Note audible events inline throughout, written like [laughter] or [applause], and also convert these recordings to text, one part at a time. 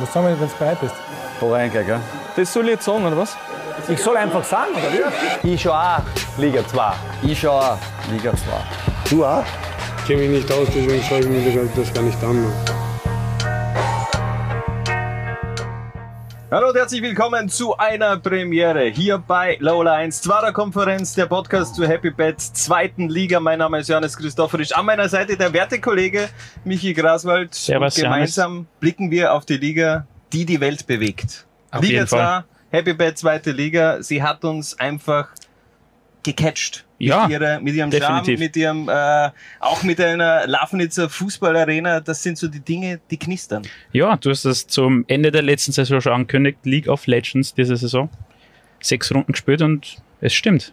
Was sagen wir, wenn du bereit bist? Da rein, gell? Das soll ich jetzt sagen, oder was? Ich soll einfach sagen, oder wie? Ich schon auch Liga 2. Ich schau auch Liga 2. Du auch? Ich kenne mich nicht aus, deswegen schaue ich mir das gar nicht an. Hallo und herzlich willkommen zu einer Premiere hier bei Lola 1, zweiter Konferenz, der Podcast zur Happy Bet zweiten Liga. Mein Name ist Johannes Christophorisch. An meiner Seite der Wertekollege Michi Graswald. Servus, und gemeinsam blicken wir auf die Liga, die die Welt bewegt. Auf Liga jeden Fall. 2, Happy Bet zweite Liga. Sie hat uns einfach gecatcht. Ja, mit, ihrer, mit ihrem Charme, definitiv. mit ihrem, äh, auch mit einer Lafnitzer Fußballarena. Das sind so die Dinge, die knistern. Ja, du hast es zum Ende der letzten Saison schon angekündigt, League of Legends diese Saison. Sechs Runden gespielt und es stimmt.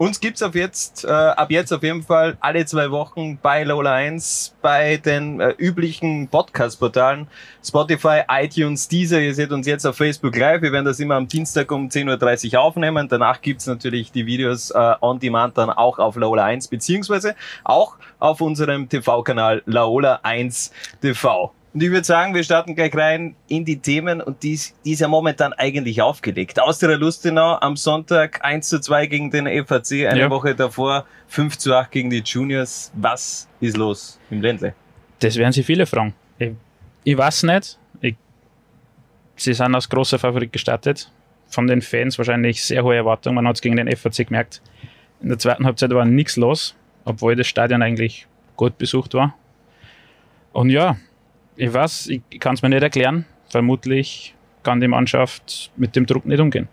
Uns gibt's ab jetzt, äh, ab jetzt auf jeden Fall alle zwei Wochen bei Lola 1, bei den äh, üblichen Podcast-Portalen, Spotify, iTunes, Deezer. Ihr seht uns jetzt auf Facebook Live. Wir werden das immer am Dienstag um 10.30 Uhr aufnehmen. Danach gibt's natürlich die Videos äh, on demand dann auch auf Lola 1, beziehungsweise auch auf unserem TV-Kanal Laola 1 TV. Und ich würde sagen, wir starten gleich rein in die Themen und die, die ist ja momentan eigentlich aufgelegt. Austria Lustenau am Sonntag 1 zu 2 gegen den FAC, eine Ja. Woche davor 5 zu 8 gegen die Juniors. Was ist los im Ländle? Das werden sich viele fragen. Ich, ich weiß nicht. Ich, sie sind als großer Favorit gestartet. Von den Fans wahrscheinlich sehr hohe Erwartungen. Man hat es gegen den FAC gemerkt. In der zweiten Halbzeit war nichts los, obwohl das Stadion eigentlich gut besucht war. Und ja, ich weiß, ich kann es mir nicht erklären. Vermutlich kann die Mannschaft mit dem Druck nicht umgehen.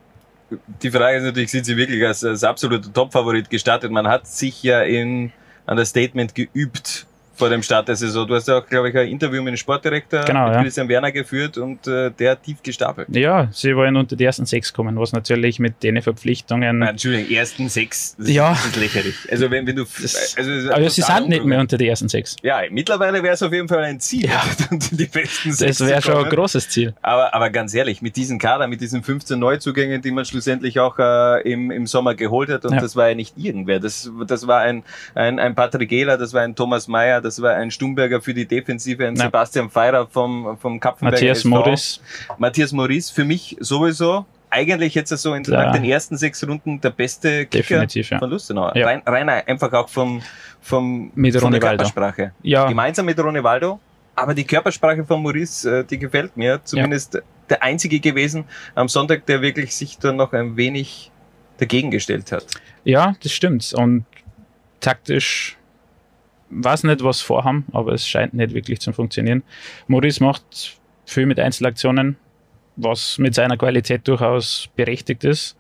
Die Frage ist natürlich, sind sie wirklich als, als absoluter Topfavorit gestartet? Man hat sich ja in, an das Statement geübt vor dem Start der Saison. Du hast ja auch, glaube ich, ein Interview mit dem Sportdirektor Genau, mit ja. Christian Werner geführt und äh, der hat tief gestapelt. Ja, sie wollen unter die ersten sechs kommen, was natürlich mit den Verpflichtungen. Nein, Entschuldigung, ersten sechs, das, Ja. ist, lächerlich. Also wenn, wenn du... Das, also, aber sie sind nicht mehr unter die ersten sechs. Ja, mittlerweile wäre es auf jeden Fall ein Ziel, Ja. [laughs] unter die besten sechs Das wäre schon ein großes Ziel. Aber, aber ganz ehrlich, mit diesem Kader, mit diesen 15 Neuzugängen, die man schlussendlich auch äh, im, im Sommer geholt hat, und Ja. das war ja nicht irgendwer. Das, das war ein, ein, ein Patrick Ehler, das war ein Thomas Mayer, das war ein Stumberger für die Defensive, ein Ja. Sebastian Feirer vom, vom Kapfenberger Matthias SV. Modis, Matthias Maurice, für mich sowieso, eigentlich jetzt so in Ja. den ersten sechs Runden der beste Kicker Definitiv, ja. von Lustenau. Ja. Rein, rein einfach auch vom, vom, Mit von Ronny der Waldo. Körpersprache. Ja, Gemeinsam mit Ronny Waldo. Aber die Körpersprache von Maurice, äh, die gefällt mir. Zumindest der einzige gewesen am Sonntag, der wirklich sich da noch ein wenig dagegen gestellt hat. ja, das stimmt. Und taktisch weiß nicht, was vorhaben, aber es scheint nicht wirklich zu funktionieren. Maurice macht viel mit Einzelaktionen, was mit seiner Qualität durchaus berechtigt ist.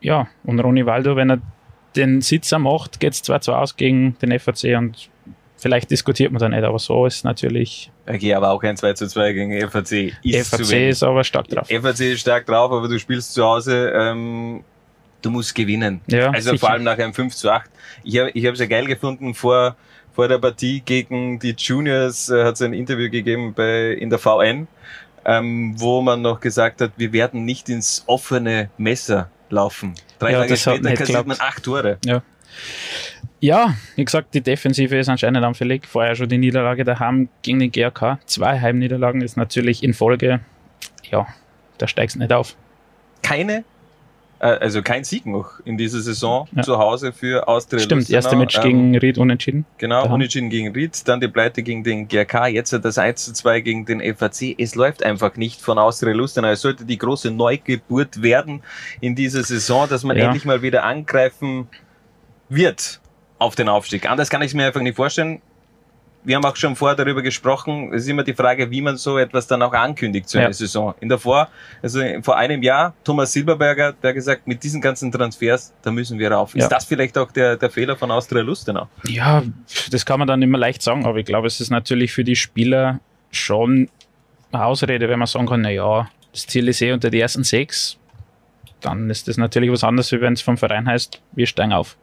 Ja, und Ronny Waldo, wenn er den Sitzer macht, geht es 2-2 aus gegen den FAC und vielleicht diskutiert man da nicht, aber so ist natürlich. Okay, aber auch ein 2 zu 2 gegen FAC ist FAC ist aber stark drauf. FAC ist stark drauf, aber du spielst zu Hause, ähm, du musst gewinnen. Ja, Also sicher. vor allem nach einem 5 zu 8. Ich habe es ja geil gefunden, vor, vor der Partie gegen die Juniors äh, hat es ein Interview gegeben bei, in der VN, ähm, wo man noch gesagt hat, wir werden nicht ins offene Messer laufen. Drei Ja, Tage das hat später kassiert man acht Tore. Ja, wie gesagt, die Defensive ist anscheinend anfällig. Vorher schon die Niederlage daheim gegen den GRK. Zwei Heimniederlagen ist natürlich in Folge, ja, da steigst du nicht auf. Keine, also kein Sieg noch in dieser Saison Ja. zu Hause für Austria Stimmt, Lustenau. erste Match Ähm, gegen Ried unentschieden. Genau, Daheim. Unentschieden gegen Ried, dann die Pleite gegen den GRK, jetzt das 1 zu 2 gegen den FAC. Es läuft einfach nicht von Austria Lustenau. Es sollte die große Neugeburt werden in dieser Saison, dass man Ja. endlich mal wieder angreifen wird auf den Aufstieg. Anders kann ich es mir einfach nicht vorstellen. Wir haben auch schon vorher darüber gesprochen. Es ist immer die Frage, wie man so etwas dann auch ankündigt zu einer Ja. Saison. In der Vor, also vor einem Jahr, Thomas Silberberger, der hat gesagt, mit diesen ganzen Transfers, da müssen wir rauf. Ja. Ist das vielleicht auch der, der Fehler von Austria Lustenau? Ja, das kann man dann immer leicht sagen, aber ich glaube, es ist natürlich für die Spieler schon eine Ausrede, wenn man sagen kann, na ja, das Ziel ist eh unter die ersten sechs. Dann ist das natürlich was anderes, wie wenn es vom Verein heißt, wir steigen auf.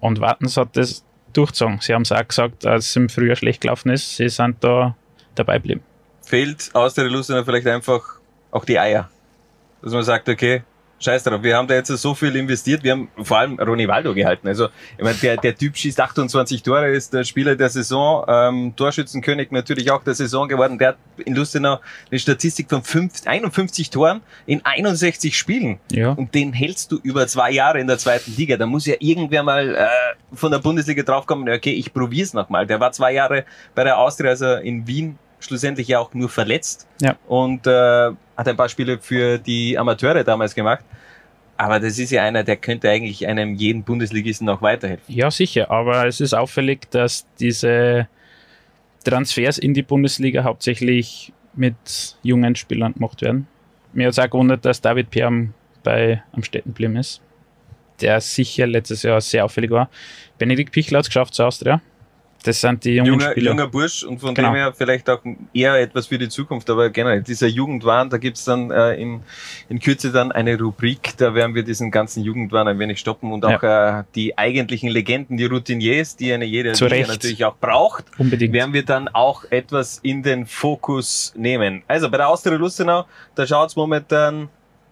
Und Wartens hat das durchgezogen. Sie haben es auch gesagt, als es im Frühjahr schlecht gelaufen ist, sie sind da dabei geblieben. fehlt aus der Lustenau vielleicht einfach auch die Eier. Dass man sagt, okay, scheiß drauf, wir haben da jetzt so viel investiert, wir haben vor allem Ronivaldo gehalten. Also, ich meine, der, der Typ schießt 28 Tore, ist der Spieler der Saison, ähm, Torschützenkönig natürlich auch der Saison geworden. Der hat in Lustenau eine Statistik von 5, 51 Toren in 61 Spielen. Ja. Und den hältst du über zwei Jahre in der zweiten Liga. Da muss ja irgendwer mal äh, von der Bundesliga draufkommen, okay, ich probier's nochmal. Der war zwei Jahre bei der Austria, also in Wien schlussendlich ja auch nur verletzt Ja. und äh, hat ein paar Spiele für die Amateure damals gemacht. Aber das ist ja einer, der könnte eigentlich einem jeden Bundesligisten noch weiterhelfen. Ja, sicher, aber es ist auffällig, dass diese Transfers in die Bundesliga hauptsächlich mit jungen Spielern gemacht werden. Mir hat es auch gewundert, dass David Perm bei am Städten geblieben ist, der sicher letztes Jahr sehr auffällig war. Benedikt Pichler hat es geschafft zu Austria. Das sind die jungen Junger, Spieler. junger Bursch und von Genau. dem her vielleicht auch eher etwas für die Zukunft, aber generell dieser Jugendwahn, da gibt's dann äh, in, in Kürze dann eine Rubrik, da werden wir diesen ganzen Jugendwahn ein wenig stoppen und auch äh, die eigentlichen Legenden, die Routiniers, die eine jede natürlich auch braucht, Unbedingt. werden wir dann auch etwas in den Fokus nehmen. Also bei der Austria Lustenau, da schaut's momentan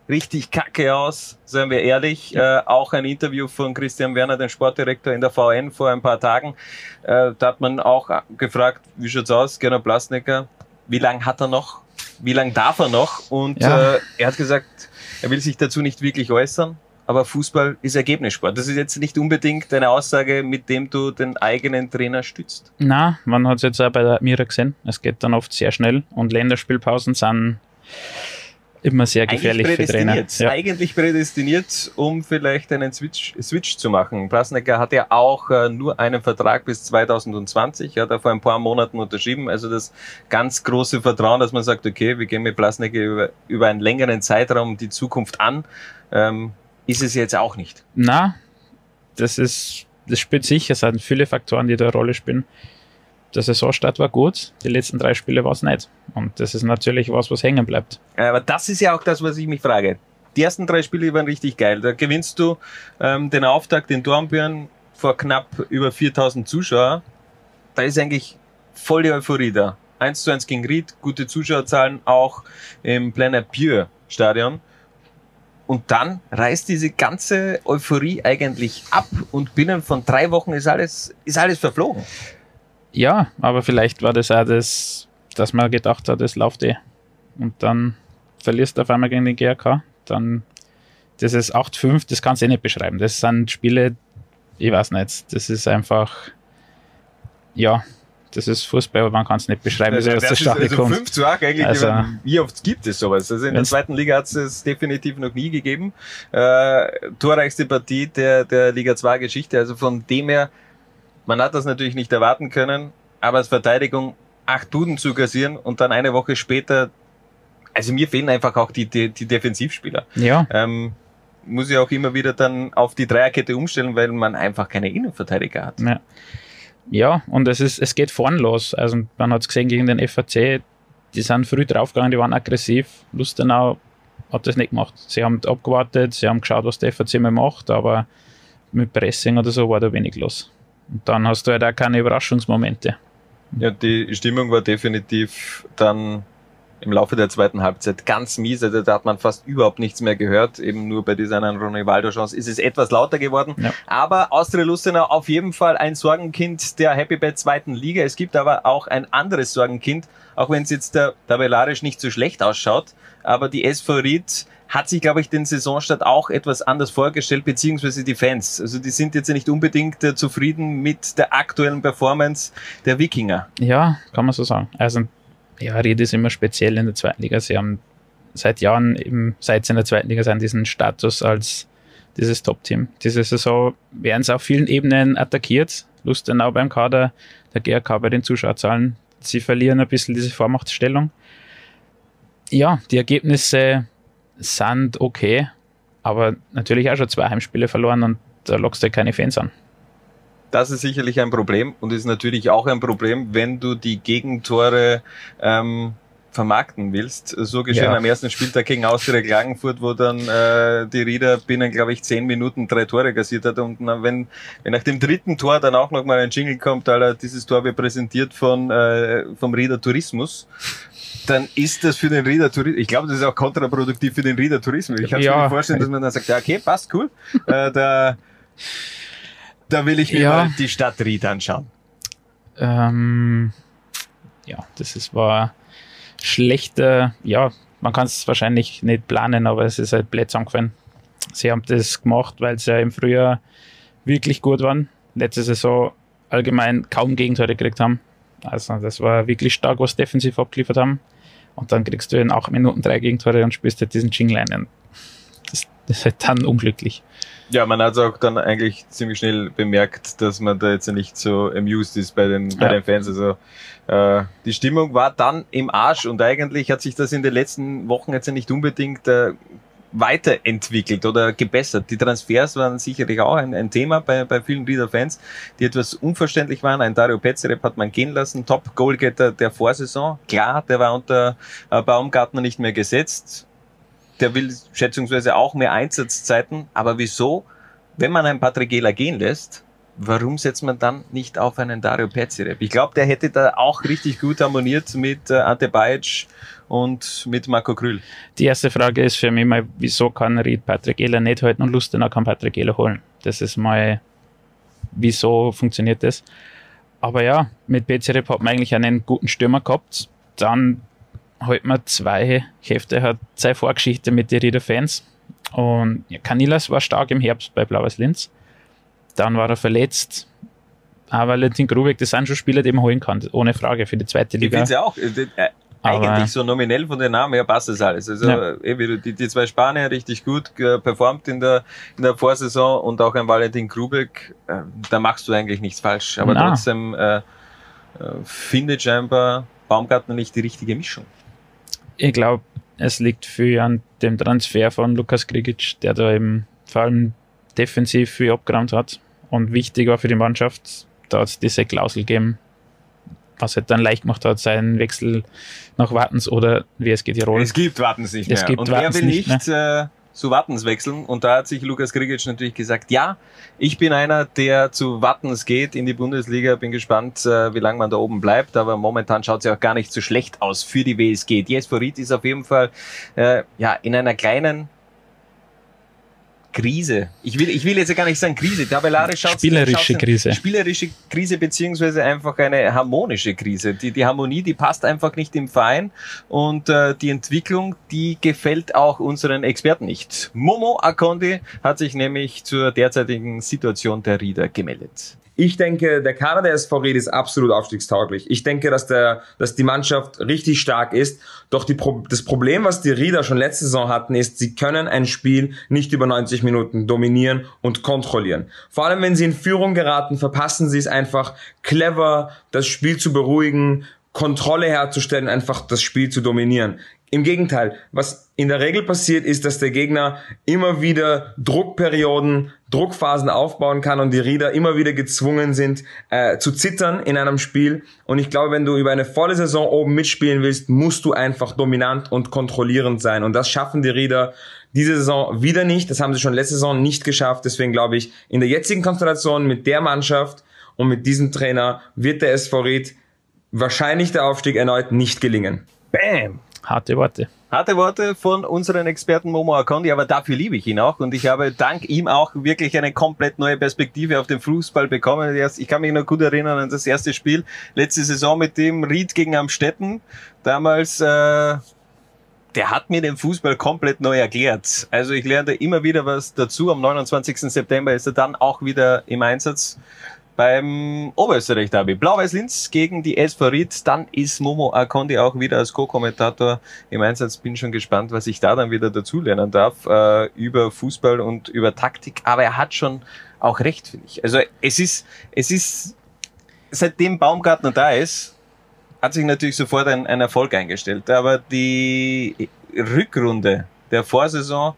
richtig kacke aus, seien wir ehrlich. Äh, auch ein Interview von Christian Werner, dem Sportdirektor in der VN vor ein paar Tagen. Äh, da hat man auch gefragt, wie schaut's aus, Gernot Blasnecker, wie lang hat er noch? Wie lang darf er noch? Und Ja. äh, er hat gesagt, er will sich dazu nicht wirklich äußern. Aber Fußball ist Ergebnissport. Das ist jetzt nicht unbedingt eine Aussage, mit dem du den eigenen Trainer stützt. Na, man hat es jetzt auch bei der Mira gesehen. Es geht dann oft sehr schnell und Länderspielpausen sind immer sehr gefährlich für Trainer. prädestiniert. Ja. Eigentlich prädestiniert, um vielleicht einen Switch, Switch zu machen. Blasnecker hat ja auch äh, nur einen Vertrag bis 2020, hat er vor ein paar Monaten unterschrieben. Also das ganz große Vertrauen, dass man sagt, okay, wir gehen mit Blasnecker über, über einen längeren Zeitraum die Zukunft an, ähm, ist es jetzt auch nicht. Na, das ist, das spielt sicher, es sind viele Faktoren, die da eine Rolle spielen. Der Saisonstart war gut, die letzten drei Spiele war es nicht. Und das ist natürlich was, was hängen bleibt. Aber das ist ja auch das, was ich mich frage. Die ersten drei Spiele waren richtig geil. Da gewinnst du ähm, den Auftakt in Dornbirn vor knapp über 4000 Zuschauer. Da ist eigentlich voll die Euphorie da. 1 zu 1 gegen Ried, gute Zuschauerzahlen auch im Pleiner Pieux Stadion. Und dann reißt diese ganze Euphorie eigentlich ab und binnen von drei Wochen ist alles, ist alles verflogen. Ja, aber vielleicht war das auch das, dass man gedacht hat, es läuft eh. Und dann verlierst du auf einmal gegen den GRK. Dann, das ist 8-5, das kannst du eh nicht beschreiben. Das sind Spiele, ich weiß nicht, das ist einfach, ja, das ist Fußball, aber man kann es nicht beschreiben, Also, das das ist also kommt. 5 zu 8 eigentlich. Also- wie oft gibt es sowas? Also in der zweiten Liga hat es es definitiv noch nie gegeben. Äh, torreichste Partie der, der Liga 2 Geschichte. Also von dem her, man hat das natürlich nicht erwarten können, aber als Verteidigung acht Duden zu kassieren und dann eine Woche später, also mir fehlen einfach auch die, die, die Defensivspieler. Ja, Ähm, muss ich auch immer wieder dann auf die Dreierkette umstellen, weil man einfach keine Innenverteidiger hat. Ja. Ja, und es ist, es geht vorn los. Also man hat es gesehen gegen den FAC, die sind früh draufgegangen, die waren aggressiv. Lustenau hat das nicht gemacht. Sie haben abgewartet, sie haben geschaut, was der FAC mal macht, aber mit Pressing oder so war da wenig los. Und dann hast du halt auch keine Überraschungsmomente. Ja, die Stimmung war definitiv dann im Laufe der zweiten Halbzeit ganz mies. Also da hat man fast überhaupt nichts mehr gehört. Eben nur bei dieser einen Ronaldo-Chance ist es etwas lauter geworden. Ja. Aber Austria Lustenau auf jeden Fall ein Sorgenkind der Happy Bad zweiten Liga. Es gibt aber auch ein anderes Sorgenkind, auch wenn es jetzt der tabellarisch nicht so schlecht ausschaut. Aber die SV Ried hat sich, glaube ich, den Saisonstart auch etwas anders vorgestellt, beziehungsweise die Fans. Also die sind jetzt nicht unbedingt äh, zufrieden mit der aktuellen Performance der Wikinger. Ja, kann man so sagen. Also, ja, Ried ist immer speziell in der zweiten Liga. Sie haben seit Jahren, eben, seit sie in der zweiten Liga sind, diesen Status als dieses Top-Team. Diese Saison werden sie auf vielen Ebenen attackiert. Lustenau beim Kader, der GRK bei den Zuschauerzahlen. Sie verlieren ein bisschen diese Vormachtstellung. Ja, die Ergebnisse sind okay, aber natürlich auch schon zwei Heimspiele verloren und da lockst du halt keine Fans an. Das ist sicherlich ein Problem und ist natürlich auch ein Problem, wenn du die Gegentore ähm, vermarkten willst. So geschehen Ja. am ersten Spieltag gegen Austria Klagenfurt, wo dann äh, die Rieder binnen, glaube ich, zehn Minuten drei Tore kassiert hat. Und na, wenn, wenn nach dem dritten Tor dann auch nochmal ein Jingle kommt, Alter, dieses Tor wird präsentiert von äh, vom Rieder Tourismus, dann ist das für den Rieder Tourismus, ich glaube, das ist auch kontraproduktiv für den Rieder Tourismus. Ich kann mir Ja. nicht vorstellen, dass man dann sagt, ja, okay, passt, cool. äh, da, da will ich mir Ja. mal die Stadt Ried anschauen. Ähm, ja, das ist, war schlechter, ja, man kann es wahrscheinlich nicht planen, aber es ist halt blöd zusammengefallen. Sie haben das gemacht, weil sie ja im Frühjahr wirklich gut waren. Letzte Saison allgemein kaum Gegentore gekriegt haben. Also das war wirklich stark, was defensiv abgeliefert haben. Und dann kriegst du in acht Minuten drei Gegentore und spielst halt diesen Jingle ein. Und Das, das ist halt dann unglücklich. Ja, man hat auch dann eigentlich ziemlich schnell bemerkt, dass man da jetzt nicht so amused ist bei den, bei Ja. den Fans. Also äh, die Stimmung war dann im Arsch und eigentlich hat sich das in den letzten Wochen jetzt nicht unbedingt äh, weiterentwickelt oder gebessert. Die Transfers waren sicherlich auch ein, ein Thema bei, bei vielen Rieder-Fans, die etwas unverständlich waren. Ein Dario Petzerep hat man gehen lassen, Top-Goalgetter der Vorsaison. Klar, der war unter äh, Baumgartner nicht mehr gesetzt. Der will schätzungsweise auch mehr Einsatzzeiten. Aber wieso, wenn man einen Patrick Gehler gehen lässt, warum setzt man dann nicht auf einen Dario Petzerep? Ich glaube, der hätte da auch richtig gut harmoniert mit äh, Ante Bajic und mit Marco Krüll. Die erste Frage ist für mich mal, wieso kann Ried Patrick Ehler nicht halten und Lustenau kann Patrick Ehler holen? Das ist mal, wieso funktioniert das? Aber ja, mit Bezerep hat man eigentlich einen guten Stürmer gehabt. Dann halt man zwei Hefte, hat seine Vorgeschichte mit den Rieder Fans. Und ja, Canilas war stark im Herbst bei Blaues Linz. Dann war er verletzt. Aber Valentin Grubek, das sind schon Spieler, die man holen kann, ohne Frage für die zweite Ich Liga. finde ja auch, äh, äh, Aber- eigentlich so nominell von den Namen her passt das alles. Also Ja. du- die, die zwei Spanier richtig gut äh, performt in der, in der Vorsaison und auch ein Valentin Grubek, äh, da machst du eigentlich nichts falsch. Aber Na. trotzdem äh, äh, findet scheinbar Baumgartner nicht die richtige Mischung. ich glaube, es liegt viel an dem Transfer von Lukas Krigic, der da eben vor allem defensiv viel abgeräumt hat und wichtig war für die Mannschaft. Da hat es diese Klausel gegeben, was halt dann leicht gemacht hat, seinen Wechsel nach Wartens oder WSG Tirol. Es gibt Wartens nicht Es mehr. gibt und Wartens wer will nicht nicht, äh, zu Wattens wechseln? Und da hat sich Lukas Krigic natürlich gesagt, ja, ich bin einer, der zu Wattens geht in die Bundesliga. Bin gespannt, äh, wie lange man da oben bleibt. Aber momentan schaut es ja auch gar nicht so schlecht aus für die WSG. Die Ried ist auf jeden Fall äh, ja in einer kleinen Krise. Ich will, ich will jetzt ja gar nicht sagen Krise. Tabellarisch schaut's- Spielerische Krise. Spielerische Krise beziehungsweise einfach eine harmonische Krise. Die, die Harmonie, die passt einfach nicht im Verein und äh, die Entwicklung, die gefällt auch unseren Experten nicht. Momo Akondi hat sich nämlich zur derzeitigen Situation der Rieder gemeldet. Ich denke, der Kader der SV Ried ist absolut aufstiegstauglich. Ich denke, dass, der, dass die Mannschaft richtig stark ist. Doch die Pro das Problem, was die Rieder schon letzte Saison hatten, ist, sie können ein Spiel nicht über 90 Minuten dominieren und kontrollieren. Vor allem, wenn sie in Führung geraten, verpassen sie es einfach clever, das Spiel zu beruhigen, Kontrolle herzustellen, einfach das Spiel zu dominieren. Im Gegenteil, was in der Regel passiert, ist, dass der Gegner immer wieder Druckperioden, Druckphasen aufbauen kann und die Rieder immer wieder gezwungen sind äh, zu zittern in einem Spiel. Und ich glaube, wenn du über eine volle Saison oben mitspielen willst, musst du einfach dominant und kontrollierend sein. Und das schaffen die Rieder diese Saison wieder nicht. Das haben sie schon letzte Saison nicht geschafft. Deswegen glaube ich, in der jetzigen Konstellation mit der Mannschaft und mit diesem Trainer wird der SV Ried wahrscheinlich der Aufstieg erneut nicht gelingen. Bam! Harte Worte. Harte Worte von unseren Experten Momo Akondi, aber dafür liebe ich ihn auch und ich habe dank ihm auch wirklich eine komplett neue Perspektive auf den Fußball bekommen. Ich kann mich noch gut erinnern an das erste Spiel letzte Saison mit dem Ried gegen Amstetten. Damals, äh, der hat mir den Fußball komplett neu erklärt. Also ich lerne da immer wieder was dazu. Am 29. September ist er dann auch wieder im Einsatz beim Oberösterreich-Derby. Blau-Weiß Linz gegen die SV Ried. Dann ist Momo Akondi auch wieder als Co-Kommentator im Einsatz. Bin schon gespannt, was ich da dann wieder dazulernen darf äh, über Fußball und über Taktik. Aber er hat schon auch recht, finde ich. Also es ist, es ist, seitdem Baumgartner da ist, hat sich natürlich sofort ein, ein Erfolg eingestellt. Aber die Rückrunde der Vorsaison,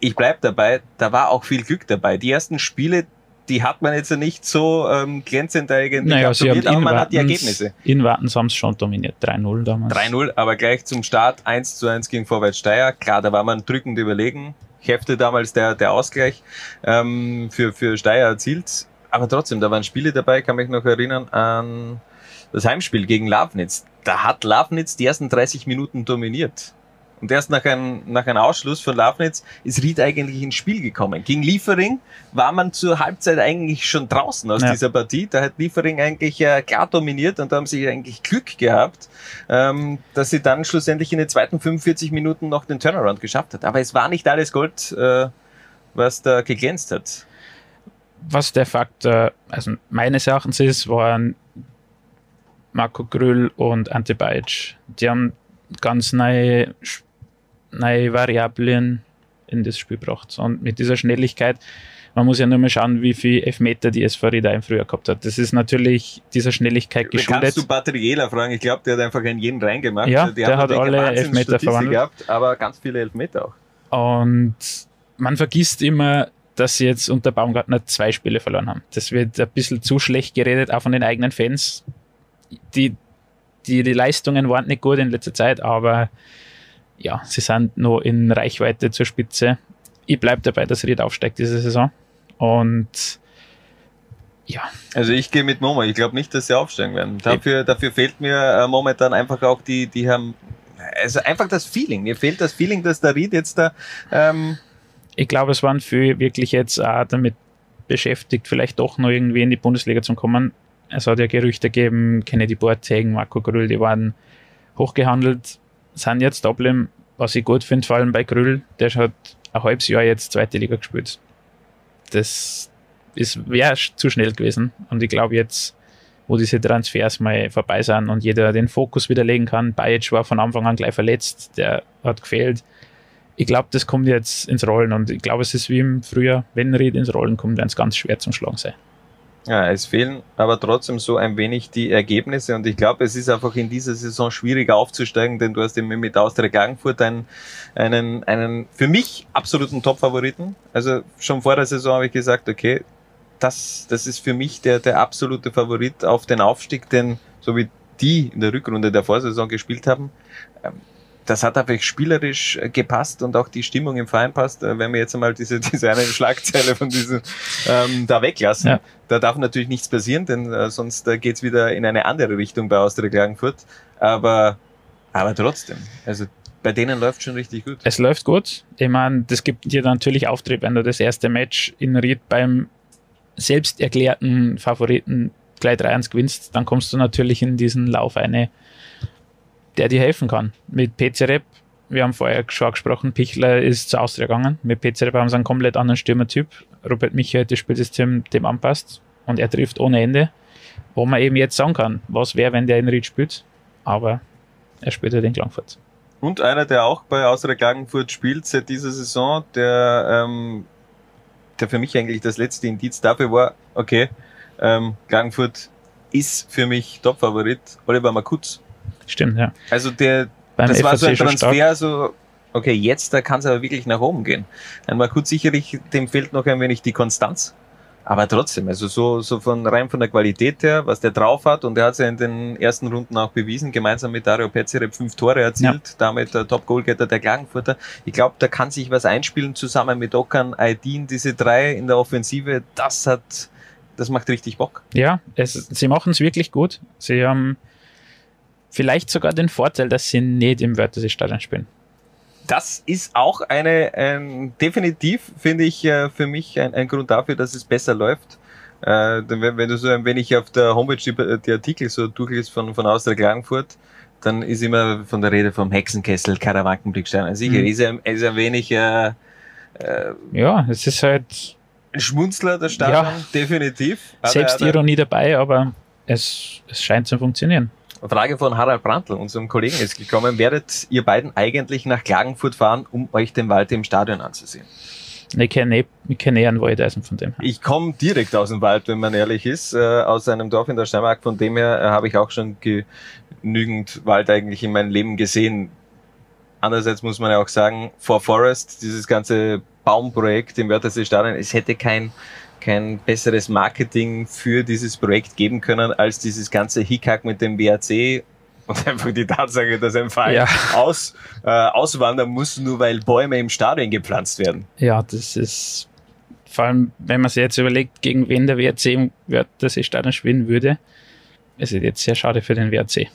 ich bleib dabei, da war auch viel Glück dabei. Die ersten Spiele, die hat man jetzt nicht so ähm, glänzend eigentlich Naja, absolviert, aber man hat die Wartens, Ergebnisse. in Wartens haben sie schon dominiert. 3-0 damals. 3-0, aber gleich zum Start 1 zu 1 gegen Vorwärts Steyr. Klar, da war man drückend überlegen. Hefte damals der, der Ausgleich ähm, für, für Steyr erzielt. Aber trotzdem, da waren Spiele dabei, kann mich noch erinnern an das Heimspiel gegen Lafnitz. Da hat Lafnitz die ersten 30 Minuten dominiert. Und erst nach einem, nach einem Ausschluss von Lafnitz ist Ried eigentlich ins Spiel gekommen. Gegen Liefering war man zur Halbzeit eigentlich schon draußen aus Ja. dieser Partie. Da hat Liefering eigentlich äh, klar dominiert und da haben sie eigentlich Glück gehabt, ähm, dass sie dann schlussendlich in den zweiten 45 Minuten noch den Turnaround geschafft hat. Aber es war nicht alles Gold, äh, was da geglänzt hat. was der Faktor, also meines Erachtens ist, waren Marco Grüll und Ante Bajic. Die haben ganz neue, neue Variablen in das Spiel gebracht. Und mit dieser Schnelligkeit, man muss ja nur mal schauen, wie viel Elfmeter die SV im Frühjahr gehabt hat. Das ist natürlich dieser Schnelligkeit Kannst geschuldet. du Batteriela fragen? Ich glaube, der hat einfach in jeden reingemacht. Ja, Die der hat alle Elfmeter verwandelt. gehabt, aber ganz viele Elfmeter auch. Und man vergisst immer, dass sie jetzt unter Baumgartner zwei Spiele verloren haben. Das wird ein bisschen zu schlecht geredet, auch von den eigenen Fans. Die, die, die Leistungen waren nicht gut in letzter Zeit, aber ja, sie sind noch in Reichweite zur Spitze. Ich bleibe dabei, dass Ried aufsteigt diese Saison. Und ja, Also ich gehe mit Momo. Ich glaube nicht, dass sie aufsteigen werden. Dafür, dafür fehlt mir äh, momentan einfach auch die, die haben, also einfach das Feeling. Mir fehlt das Feeling, dass der Ried jetzt da, ähm, ich glaube, es waren viele wirklich jetzt auch damit beschäftigt, vielleicht doch noch irgendwie in die Bundesliga zu kommen. Es hat ja Gerüchte gegeben, Kennedy Boateng, Marco Grüll, die waren hochgehandelt, sind jetzt Dublin, was ich gut finde, vor allem bei Grüll, der hat ein halbes Jahr jetzt zweite Liga gespielt. Das wäre zu schnell gewesen und ich glaube jetzt, wo diese Transfers mal vorbei sind und jeder den Fokus wieder legen kann, Bajic war von Anfang an gleich verletzt, der hat gefehlt, ich glaube, das kommt jetzt ins Rollen und ich glaube, es ist wie im Frühjahr, wenn Ried ins Rollen kommt, werden es ganz schwer zum Schlagen sein. Ja, es fehlen aber trotzdem so ein wenig die Ergebnisse und ich glaube, es ist einfach in dieser Saison schwieriger aufzusteigen, denn du hast eben mit Austria Klagenfurt einen, einen, einen für mich absoluten Top-Favoriten. Also schon vor der Saison habe ich gesagt, okay, das, das ist für mich der, der absolute Favorit auf den Aufstieg, denn so wie die in der Rückrunde der Vorsaison gespielt haben, ähm, das hat einfach spielerisch gepasst und auch die Stimmung im Verein passt. Äh, Wenn wir jetzt einmal diese, diese eine Schlagzeile von diesem ähm, da weglassen, Ja. da darf natürlich nichts passieren, denn äh, sonst äh, geht's wieder in eine andere Richtung bei Austria Klagenfurt. Aber, aber trotzdem, also bei denen läuft schon richtig gut. Es läuft gut. Ich meine, das gibt dir natürlich Auftrieb, wenn du das erste Match in Ried beim selbst erklärten Favoriten gleich 3-1 gewinnst, dann kommst du natürlich in diesen Lauf eine, der dir helfen kann. Mit PCREP, wir haben vorher schon gesprochen, Pichler ist zu Austria gegangen. Mit PCREP haben sie einen komplett anderen Stürmertyp. Robert Michael, das Spielsystem dem anpasst und er trifft ohne Ende. Wo man eben jetzt sagen kann, was wäre, wenn der in Ried spielt. Aber er spielt halt in Klagenfurt. Und einer, der auch bei Austria Klagenfurt spielt seit dieser Saison, der, ähm, der für mich eigentlich das letzte Indiz dafür war, okay, ähm, Klagenfurt ist für mich Top-Favorit, Oliver Makutz. Stimmt, ja. Also der, Beim das war so ein FAC. Transfer, so, okay, jetzt, da kann es aber wirklich nach oben gehen. Ein Makutz sicherlich, dem fehlt noch ein wenig die Konstanz. Aber trotzdem, also so, so von rein von der Qualität her, was der drauf hat, und er hat es ja in den ersten Runden auch bewiesen, gemeinsam mit Dario Petzerep fünf Tore erzielt, damit der Top-Goalgetter der Klagenfurter. Ich glaube, da kann sich was einspielen, zusammen mit Okan, Aydin, diese drei in der Offensive, das hat, das macht richtig Bock. Ja, es, sie machen es wirklich gut. Sie haben vielleicht sogar den Vorteil, dass sie nicht im Wörthersee-Stadion spielen. das ist auch eine, ein, definitiv finde ich äh, für mich ein, ein Grund dafür, dass es besser läuft. Äh, wenn, wenn du so ein wenig auf der Homepage die, die Artikel so durchliest von, von Austria Klagenfurt, dann ist immer von der Rede vom Hexenkessel, Karawankenblickstein. Also sicher, Mhm. ist, ein, ist ein wenig äh, äh, Ja, es ist halt ein Schmunzler der Stadion, Ja. definitiv. Selbstironie dabei, aber es, es scheint zu funktionieren. Frage von Harald Brandl, unserem Kollegen, ist gekommen. Werdet ihr beiden eigentlich nach Klagenfurt fahren, um euch den Wald im Stadion anzusehen? Ich kenne eh, ich kenn eh einen Waldeisen von dem. her. Ich komme direkt aus dem Wald, wenn man ehrlich ist, äh, aus einem Dorf in der Steiermark. Von dem her äh, habe ich auch schon genügend Wald eigentlich in meinem Leben gesehen. Andererseits muss man ja auch sagen, For Forest, dieses ganze Baumprojekt im Wörthersee Stadion, es hätte kein, kein besseres Marketing für dieses Projekt geben können, als dieses ganze Hickhack mit dem WRC und einfach die Tatsache, dass ein Verein Ja. aus, äh, auswandern muss, nur weil Bäume im Stadion gepflanzt werden. Ja, das ist vor allem, wenn man sich jetzt überlegt, gegen wen der WRC im Wörthersee-Stadion spielen würde, ist es jetzt sehr schade für den WRC.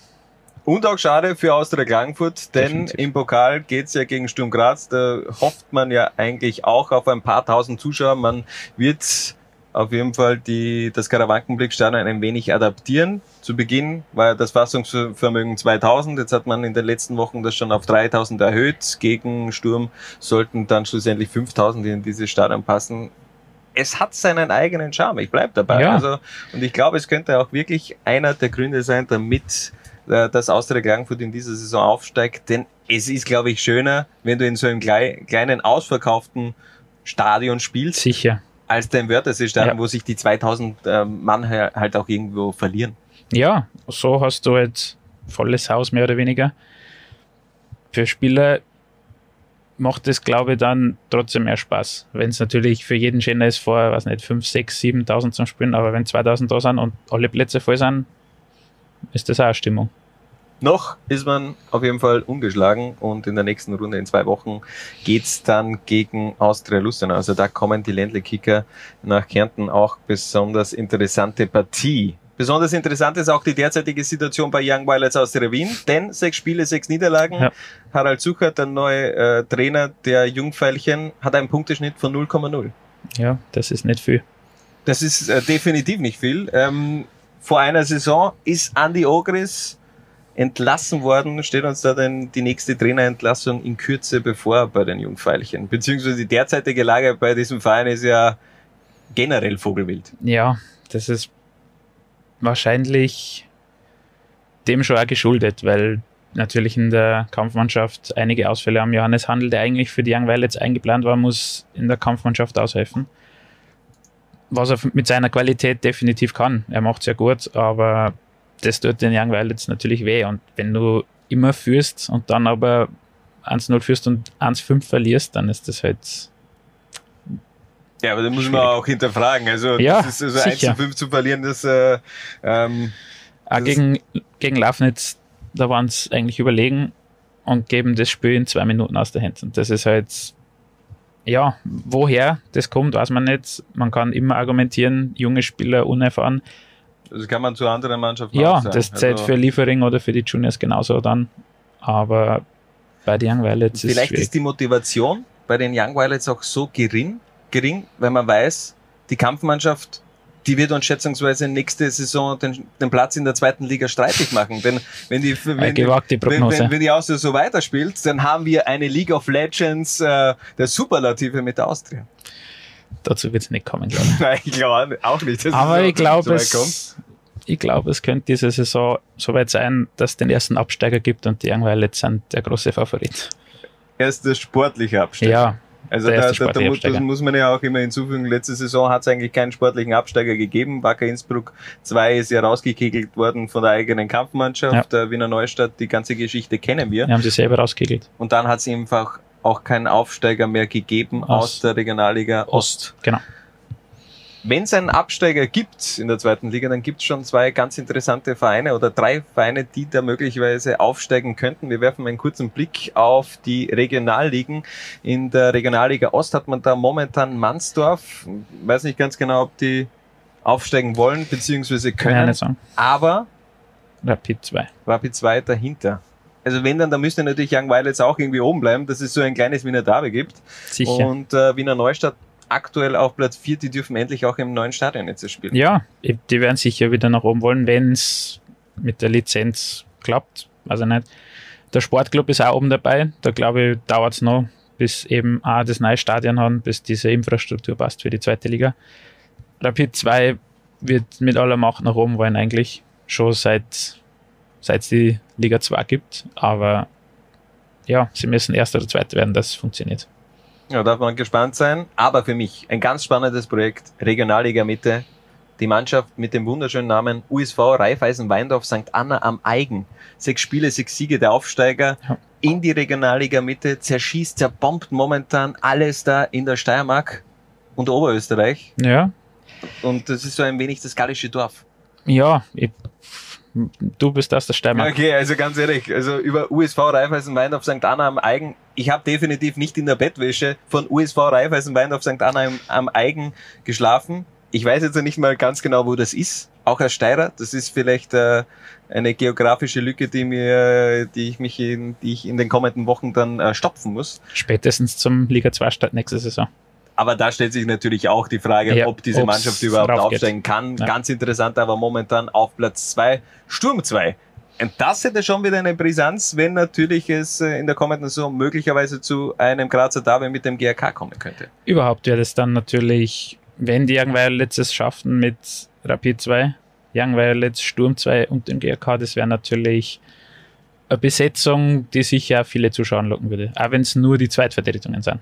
Und auch schade für Austria Klagenfurt, denn Definitiv. im Pokal geht's ja gegen Sturm Graz. Da hofft man ja eigentlich auch auf ein paar tausend Zuschauer. Man wird auf jeden Fall die, das Karawankenblickstadion ein wenig adaptieren. Zu Beginn war das Fassungsvermögen 2000. Jetzt hat man in den letzten Wochen das schon auf 3000 erhöht. Gegen Sturm sollten dann schlussendlich 5000 in dieses Stadion passen. Es hat seinen eigenen Charme. Ich bleib dabei. Ja. Also, und ich glaube, es könnte auch wirklich einer der Gründe sein, damit äh, dass Austria Klagenfurt in dieser Saison aufsteigt, denn es ist, glaube ich, schöner, wenn du in so einem klei kleinen, ausverkauften Stadion spielst, Sicher. Als dein Wörthersee-Stadion, Ja. wo sich die 2000 ähm, Mann halt auch irgendwo verlieren. Ja, so hast du halt volles Haus mehr oder weniger. Für Spieler macht es, glaube ich, dann trotzdem mehr Spaß. Wenn es natürlich für jeden schöner ist, vor, weiß nicht, 5, 6, 7.000 zum Spielen, aber wenn 2.000 da sind und alle Plätze voll sind, ist das auch eine Stimmung. Noch ist man auf jeden Fall ungeschlagen und in der nächsten Runde in zwei Wochen geht's dann gegen Austria Lustenau. Also da kommen die Ländle-Kicker nach Kärnten auch besonders interessante Partie. Besonders interessant ist auch die derzeitige Situation bei Young Violets Austria Wien, denn sechs Spiele, sechs Niederlagen. Ja. Harald Sucher, der neue äh, Trainer der Jungfeilchen, hat einen Punkteschnitt von 0,0. Ja, das ist nicht viel. Das ist äh, definitiv nicht viel. Ähm, vor einer Saison ist Andy Ogris entlassen worden, steht uns da denn die nächste Trainerentlassung in Kürze bevor bei den Jungfeilchen. Beziehungsweise die derzeitige Lage bei diesem Verein ist ja generell Vogelwild. Ja, das ist wahrscheinlich dem schon auch geschuldet, weil natürlich in der Kampfmannschaft einige Ausfälle haben. Johannes Handel, der eigentlich für die Young Violets eingeplant war, muss in der Kampfmannschaft aushelfen. Was er mit seiner Qualität definitiv kann. Er macht sehr gut, aber das tut den Young Violets natürlich weh. Und wenn du immer führst und dann aber 1-0 führst und 1-5 verlierst, dann ist das halt Ja, aber da muss man auch hinterfragen. Also Ja, das ist also 1 sicher. zu 5 zu verlieren, das äh, ähm, Auch Das- gegen, gegen Lafnitz, da waren es eigentlich überlegen und geben das Spiel in zwei Minuten aus der Hand. Und das ist halt, ja, woher das kommt, weiß man nicht. Man kann immer argumentieren, junge Spieler unerfahren. Das kann man zu anderen Mannschaften Ja, auch sagen. das zählt Also- für Liefering oder für die Juniors genauso dann. Aber bei den Young Violets ist es Vielleicht ist die Motivation bei den Young Violets auch so gering, gering, weil man weiß, die Kampfmannschaft, die wird uns schätzungsweise nächste Saison den, den Platz in der zweiten Liga streitig machen. Denn wenn die, wenn, Eine die- wenn, wenn, wenn die Austria so weiterspielt, dann haben wir eine League of Legends äh, der Superlative mit der Austria. Dazu wird es nicht kommen, glaube ich. [laughs] Nein, ich glaube auch nicht. Aber ich glaube, es, ich glaube, es könnte diese Saison so weit sein, dass es den ersten Absteiger gibt und die Young sind der große Favorit. Erst der sportliche Abstieg. Ja, Also da, da, da, muss, das Absteiger. muss man ja auch immer hinzufügen. Letzte Saison hat es eigentlich keinen sportlichen Absteiger gegeben. Wacker Innsbruck 2 ist ja rausgekegelt worden von der eigenen Kampfmannschaft. Der Wiener Neustadt, die ganze Geschichte kennen wir. die haben sie selber rausgekegelt. Und dann hat es einfach auch keinen Aufsteiger mehr gegeben aus, Aus der Regionalliga Ost. Genau. Wenn es einen Absteiger gibt in der zweiten Liga, dann gibt es schon zwei ganz interessante Vereine oder drei Vereine, die da möglicherweise aufsteigen könnten. Wir werfen einen kurzen Blick auf die Regionalligen. In der Regionalliga Ost hat man da momentan Mansdorf. Weiß nicht ganz genau, ob die aufsteigen wollen bzw. Ich können, aber Rapid 2. Rapid 2 dahinter. Also wenn dann, da müsste natürlich Young Violets auch irgendwie oben bleiben, dass es so ein kleines Wiener Derby gibt. Sicher. Und äh, Wiener Neustadt aktuell auf Platz 4, die dürfen endlich auch im neuen Stadion jetzt spielen. Ja, die werden sicher wieder nach oben wollen, wenn es mit der Lizenz klappt. Also nicht. Der Sportclub ist auch oben dabei. Da glaube ich, dauert es noch, bis eben auch das neue Stadion haben, bis diese Infrastruktur passt für die zweite Liga. Rapid 2 wird mit aller Macht nach oben wollen, eigentlich schon seit seit es die Liga 2 gibt. Aber ja, sie müssen erster oder zweiter werden, das funktioniert. Ja, darf man gespannt sein. Aber für mich ein ganz spannendes Projekt, Regionalliga Mitte. Die Mannschaft mit dem wunderschönen Namen USV Raiffeisen Weindorf St. Anna am Eigen. Sechs Spiele, sechs Siege der Aufsteiger. Ja. in die Regionalliga Mitte, zerschießt, zerbombt momentan alles da in der Steiermark und Oberösterreich. Ja, Und das ist so ein wenig das gallische Dorf. ja, ich, du bist aus der Steiermark. Okay, also ganz ehrlich, also über USV Raiffeisen Wein auf St. Anna am Eigen, ich habe definitiv nicht in der Bettwäsche von USV Raiffeisen Wein auf St. Anna am, am Eigen geschlafen. Ich weiß jetzt nicht mal ganz genau, wo das ist. Auch als Steirer, das ist vielleicht äh, eine geografische Lücke, die mir, die ich mich in, die ich in den kommenden Wochen dann äh, stopfen muss. Spätestens zum Liga 2 Start nächste Saison. Aber da stellt sich natürlich auch die Frage, Ja, ob diese Mannschaft überhaupt aufsteigen kann. Ja. Ganz interessant, aber momentan auf Platz zwei Sturm 2. Und das hätte schon wieder eine Brisanz, wenn natürlich es äh, in der kommenden Saison möglicherweise zu einem Grazer Derby mit dem GRK kommen könnte. Überhaupt wäre das dann natürlich, wenn die Young Violets es schaffen mit Rapid 2, Young Violets, Sturm 2 und dem GRK, das wäre natürlich eine Besetzung, die sicher viele Zuschauer locken würde. Auch wenn es nur die Zweitvertretungen sind.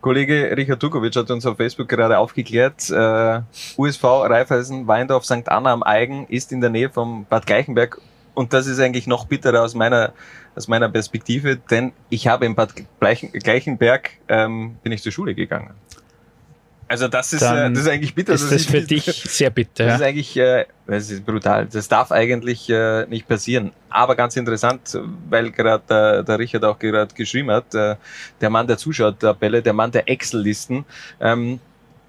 Kollege Richard Tukovic hat uns auf Facebook gerade aufgeklärt, äh, USV Raiffeisen Weindorf St. Anna am Eigen ist in der Nähe vom Bad Gleichenberg und das ist eigentlich noch bitterer aus meiner, aus meiner Perspektive, denn ich habe in Bad Gleichen, Gleichenberg ähm, bin ich zur Schule gegangen. Also das ist, äh, das ist eigentlich bitter. ist dass das ich für dich sehr bitter. Das ist Ja? eigentlich, äh, das ist brutal. Das darf eigentlich äh, nicht passieren. Aber ganz interessant, weil gerade der, der Richard auch gerade geschrieben hat, äh, der Mann der Zuschauertabelle, der Mann der Excel-Listen, ähm,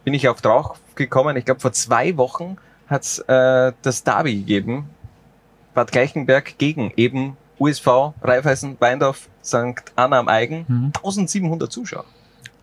bin ich auf drauf gekommen. Ich glaube, vor zwei Wochen hat es äh, das Derby gegeben. Bad Gleichenberg gegen eben USV, Raiffeisen, Weindorf, St. Anna am Eigen. Mhm. 1700 Zuschauer.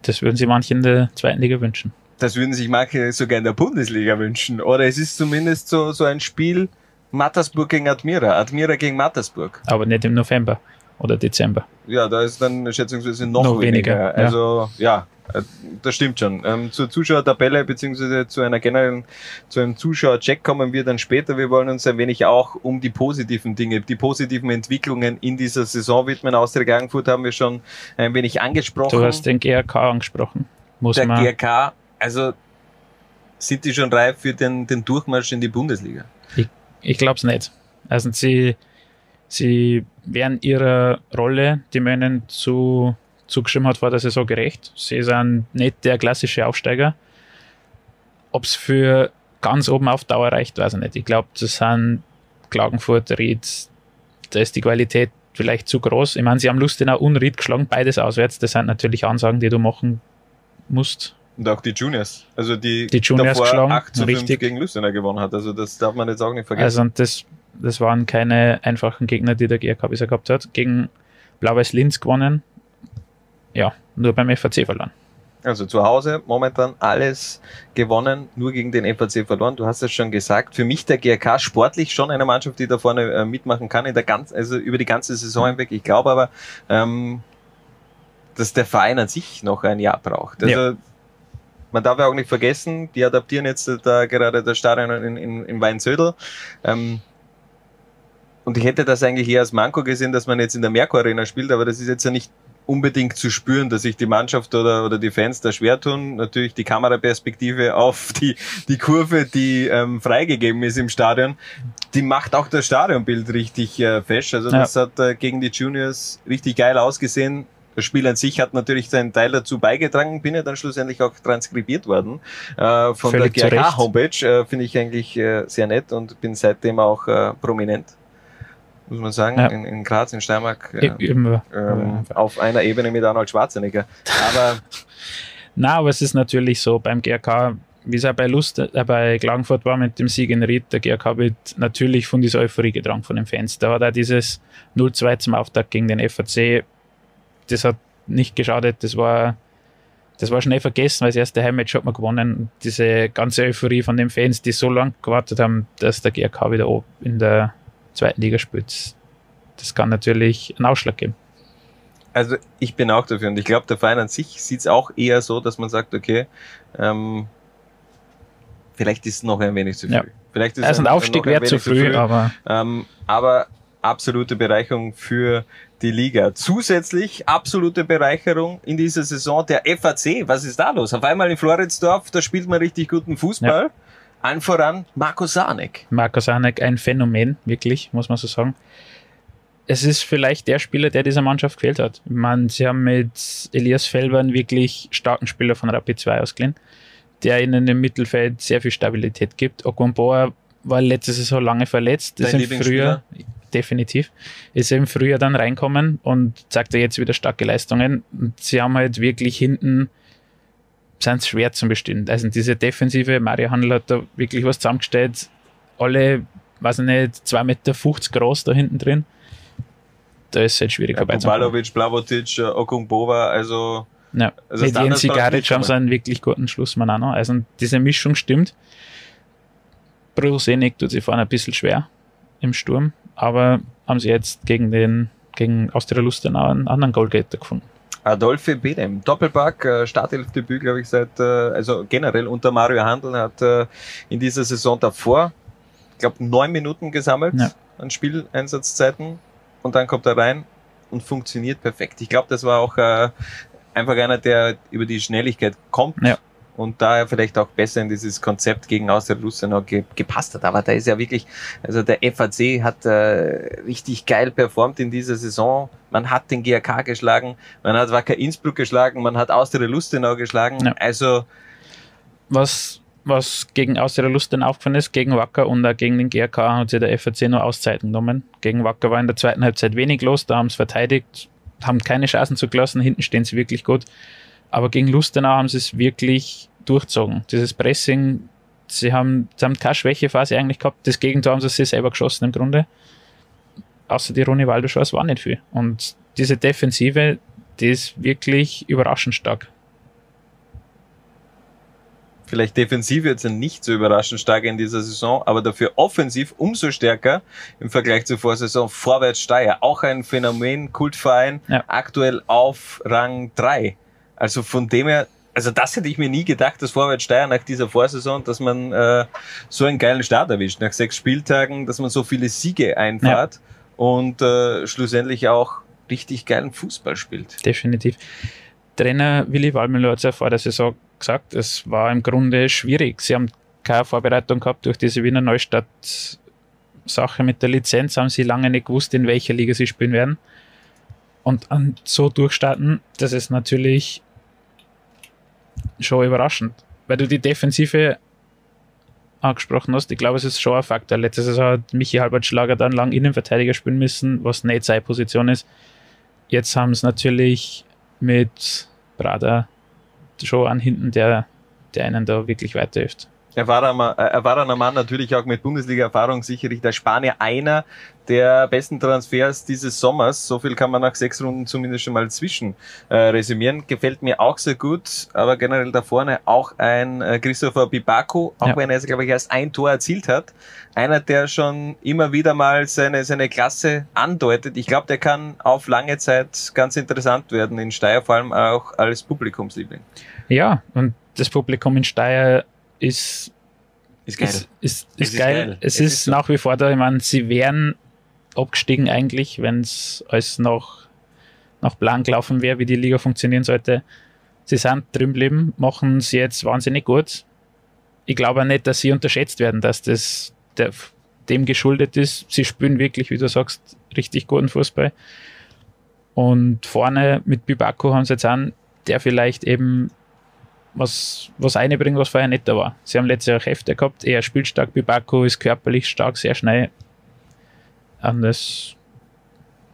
Das würden sich manche in der zweiten Liga wünschen. Das würden sich manche sogar in der Bundesliga wünschen. Oder es ist zumindest so, so ein Spiel Mattersburg gegen Admira, Admira gegen Mattersburg. Aber nicht im November oder Dezember. Ja, da ist dann schätzungsweise noch, Noch weniger. weniger, ja. Also ja, äh, das stimmt schon. Ähm, zur Zuschauertabelle beziehungsweise zu einer generellen, zu einem Zuschauercheck kommen wir dann später. Wir wollen uns ein wenig auch um die positiven Dinge, die positiven Entwicklungen in dieser Saison widmen. Austria Klagenfurt haben wir schon ein wenig angesprochen. Du hast den GRK angesprochen. Muss der man, GRK, also sind die schon reif für den, den Durchmarsch in die Bundesliga? Ich glaube es nicht. Also sie, sie werden ihrer Rolle, die man ihnen zu, zugeschrieben hat vor der Saison gerecht. Sie sind nicht der klassische Aufsteiger. Ob es für ganz oben auf Dauer reicht, weiß ich nicht. Ich glaube, das sind Klagenfurt, Ried, da ist die Qualität vielleicht zu groß. Ich meine, sie haben Lustenau und Ried geschlagen, beides auswärts. Das sind natürlich Ansagen, die du machen musst. Und auch die Juniors. Also die, Die Juniors davor geschlagen, 8 zu 5 richtig. gegen Lustenau gewonnen hat. Also das darf man jetzt auch nicht vergessen. Also und das, das waren keine einfachen Gegner, die der GRK bisher gehabt hat. Gegen Blau-Weiß Linz gewonnen. Ja, nur beim FAC verloren. Also zu Hause momentan alles gewonnen, nur gegen den FAC verloren. Du hast es schon gesagt. Für mich der GRK sportlich schon eine Mannschaft, die da vorne äh, mitmachen kann in der ganz, also über die ganze Saison hinweg. Ich glaube aber, ähm, dass der Verein an sich noch ein Jahr braucht. Also man darf ja auch nicht vergessen, die adaptieren jetzt da gerade das Stadion in, in, in Weinsödel. Ähm, und ich hätte das eigentlich eher als Manko gesehen, dass man jetzt in der Merkur Arena spielt, aber das ist jetzt ja nicht unbedingt zu spüren, dass sich die Mannschaft oder, oder die Fans da schwer tun. Natürlich die Kameraperspektive auf die, die Kurve, die ähm, freigegeben ist im Stadion, die macht auch das Stadionbild richtig äh, fest. Also Ja. das hat äh, gegen die Juniors richtig geil ausgesehen. Das Spiel an sich hat natürlich seinen Teil dazu beigetragen, bin ja dann schlussendlich auch transkribiert worden äh, von Völlig der. GRK-Homepage. Äh, Finde ich eigentlich äh, sehr nett und bin seitdem auch äh, prominent, muss man sagen, Ja. in, in Graz, in Steiermark. Äh, E- Eben, ähm, auf einer Ebene mit Arnold Schwarzenegger. Aber [laughs] Na, aber es ist natürlich so beim GRK, wie es auch bei Lust, äh, bei Klagenfurt war mit dem Sieg in Ried, der GRK wird natürlich von dieser Euphorie getragen von den Fans. Da hat auch dieses 0-2 zum Auftakt gegen den FAC, das hat nicht geschadet, das war, das war schnell vergessen, weil das erste Heimmatch hat man gewonnen. Diese ganze Euphorie von den Fans, die so lange gewartet haben, dass der GRK wieder oben in der zweiten Liga spielt, das kann natürlich einen Ausschlag geben. also ich bin auch dafür und ich glaube, der Verein an sich sieht es auch eher so, dass man sagt, okay, ähm, vielleicht ist es noch ein wenig zu früh. Ja. Vielleicht ist Also ein noch Aufstieg ein wäre zu früh, aber Ähm, aber absolute Bereicherung für die Liga. Zusätzlich absolute Bereicherung in dieser Saison der FAC. Was ist da los? Auf einmal in Floridsdorf, da spielt man richtig guten Fußball. Allen voran Marco Sanek. Marco Sanek ein Phänomen, wirklich, muss man so sagen. es ist vielleicht der Spieler, der dieser Mannschaft gefehlt hat. Ich meine, sie haben mit Elias Felber einen wirklich starken Spieler von Rapid 2 ausgeliehen, der ihnen im Mittelfeld sehr viel Stabilität gibt. Okumboa war letzte Saison lange verletzt, ist Dein im Frühjahr, definitiv, ist im Frühjahr dann reinkommen und zeigt er jetzt wieder starke Leistungen. Und sie haben halt wirklich hinten, sind schwer zu bestimmen. Also diese Defensive, Mario Handel hat da wirklich was zusammengestellt, alle, weiß ich nicht, 2,50 Meter groß da hinten drin. Da ist es halt schwierig Ja, vorbeizukommen. Bubalovic, Blavotic, äh, Okumbova, also Ja, Also mit Jens Sigaric haben sie einen wirklich guten Schlussmann auch noch. Also diese Mischung stimmt. Brusenik tut sich vorne ein bisschen schwer im Sturm, aber haben sie jetzt gegen den gegen Austria Lustenau einen anderen Goalgetter gefunden. Adolphe Bedem, Doppelpack, äh, Startelfdebüt, glaube ich, seit, äh, also generell unter Mario Handel, hat äh, in dieser Saison davor, ich glaube, neun Minuten gesammelt Ja. an Spieleinsatzzeiten und dann kommt er rein und funktioniert perfekt. Ich glaube, das war auch einfach einer, der über die Schnelligkeit kommt Ja. Und daher vielleicht auch besser in dieses Konzept gegen Austria Lustenau ge gepasst hat. Aber da ist ja wirklich, also der FAC hat äh, richtig geil performt in dieser Saison. Man hat den GRK geschlagen, man hat Wacker Innsbruck geschlagen, man hat Austria Lustenau geschlagen. Ja. Also Was, was gegen Austria Lustenau aufgefallen ist, gegen Wacker und auch gegen den GRK hat sich der FAC nur Auszeiten genommen. Gegen Wacker war in der zweiten Halbzeit wenig los, da haben sie verteidigt, haben keine Chancen zugelassen, hinten stehen sie wirklich gut. Aber gegen Lustenau haben sie es wirklich durchzogen. Dieses Pressing, sie haben, sie haben keine Schwächephase eigentlich gehabt. Das Gegentor haben sie selber geschossen im Grunde. Außer die Ronny Waldo-Chance war nicht viel. Und diese Defensive, die ist wirklich überraschend stark. vielleicht defensiv jetzt nicht so überraschend stark in dieser Saison, aber dafür offensiv umso stärker im Vergleich zur Vorsaison. Vorwärts Steyr, auch ein Phänomen, Kultverein, Ja. aktuell auf Rang 3. Also von dem her, also das hätte ich mir nie gedacht, dass Vorwärts Steyr nach dieser Vorsaison, dass man äh, so einen geilen Start erwischt, nach sechs Spieltagen, dass man so viele Siege einfahrt und äh, schlussendlich auch richtig geilen Fußball spielt. definitiv. Trainer Willi Wallmüller hat es ja vor der Saison gesagt, es war im Grunde schwierig. Sie haben keine Vorbereitung gehabt durch diese Wiener Neustadt-Sache mit der Lizenz, haben sie lange nicht gewusst, in welcher Liga sie spielen werden. Und so durchstarten, das ist natürlich schon überraschend, weil du die Defensive angesprochen hast. Ich glaube, es ist schon ein Faktor. Letzte Saison hat Michi Halbert-Schlager dann lang Innenverteidiger spielen müssen, was nicht seine Position ist. Jetzt haben es natürlich mit Brada schon an hinten, der, der einen da wirklich weiterhilft. Erfahrener, äh, erfahrener Mann natürlich auch mit Bundesliga-Erfahrung, sicherlich der Spanier einer der besten Transfers dieses Sommers. So viel kann man nach sechs Runden zumindest schon mal zwischen äh, resümieren. Gefällt mir auch sehr gut, aber generell da vorne auch ein äh, Christopher Bibaku, auch Ja. wenn er, glaube ich, erst ein Tor erzielt hat. Einer, der schon immer wieder mal seine, seine Klasse andeutet. Ich glaube, der kann auf lange Zeit ganz interessant werden in Steyr, vor allem auch als Publikumsliebling. Ja, und das Publikum in Steyr ist, Ist ist, ist, Es ist, ist geil. geil. Es, Es ist, ist so. nach wie vor da. Ich meine, sie wären abgestiegen eigentlich, wenn es alles noch nach Plan gelaufen wäre, wie die Liga funktionieren sollte. Sie sind drin geblieben, machen es jetzt wahnsinnig gut. Ich glaube auch nicht, dass sie unterschätzt werden, dass das der, dem geschuldet ist. Sie spielen wirklich, wie du sagst, richtig guten Fußball. Und vorne mit Bibaku haben sie jetzt einen, der vielleicht eben was, was einbringt, was vorher nicht da war. Sie haben letztes Jahr Kräfte gehabt, eher spielstark. Bibaku ist körperlich stark, sehr schnell. Und es,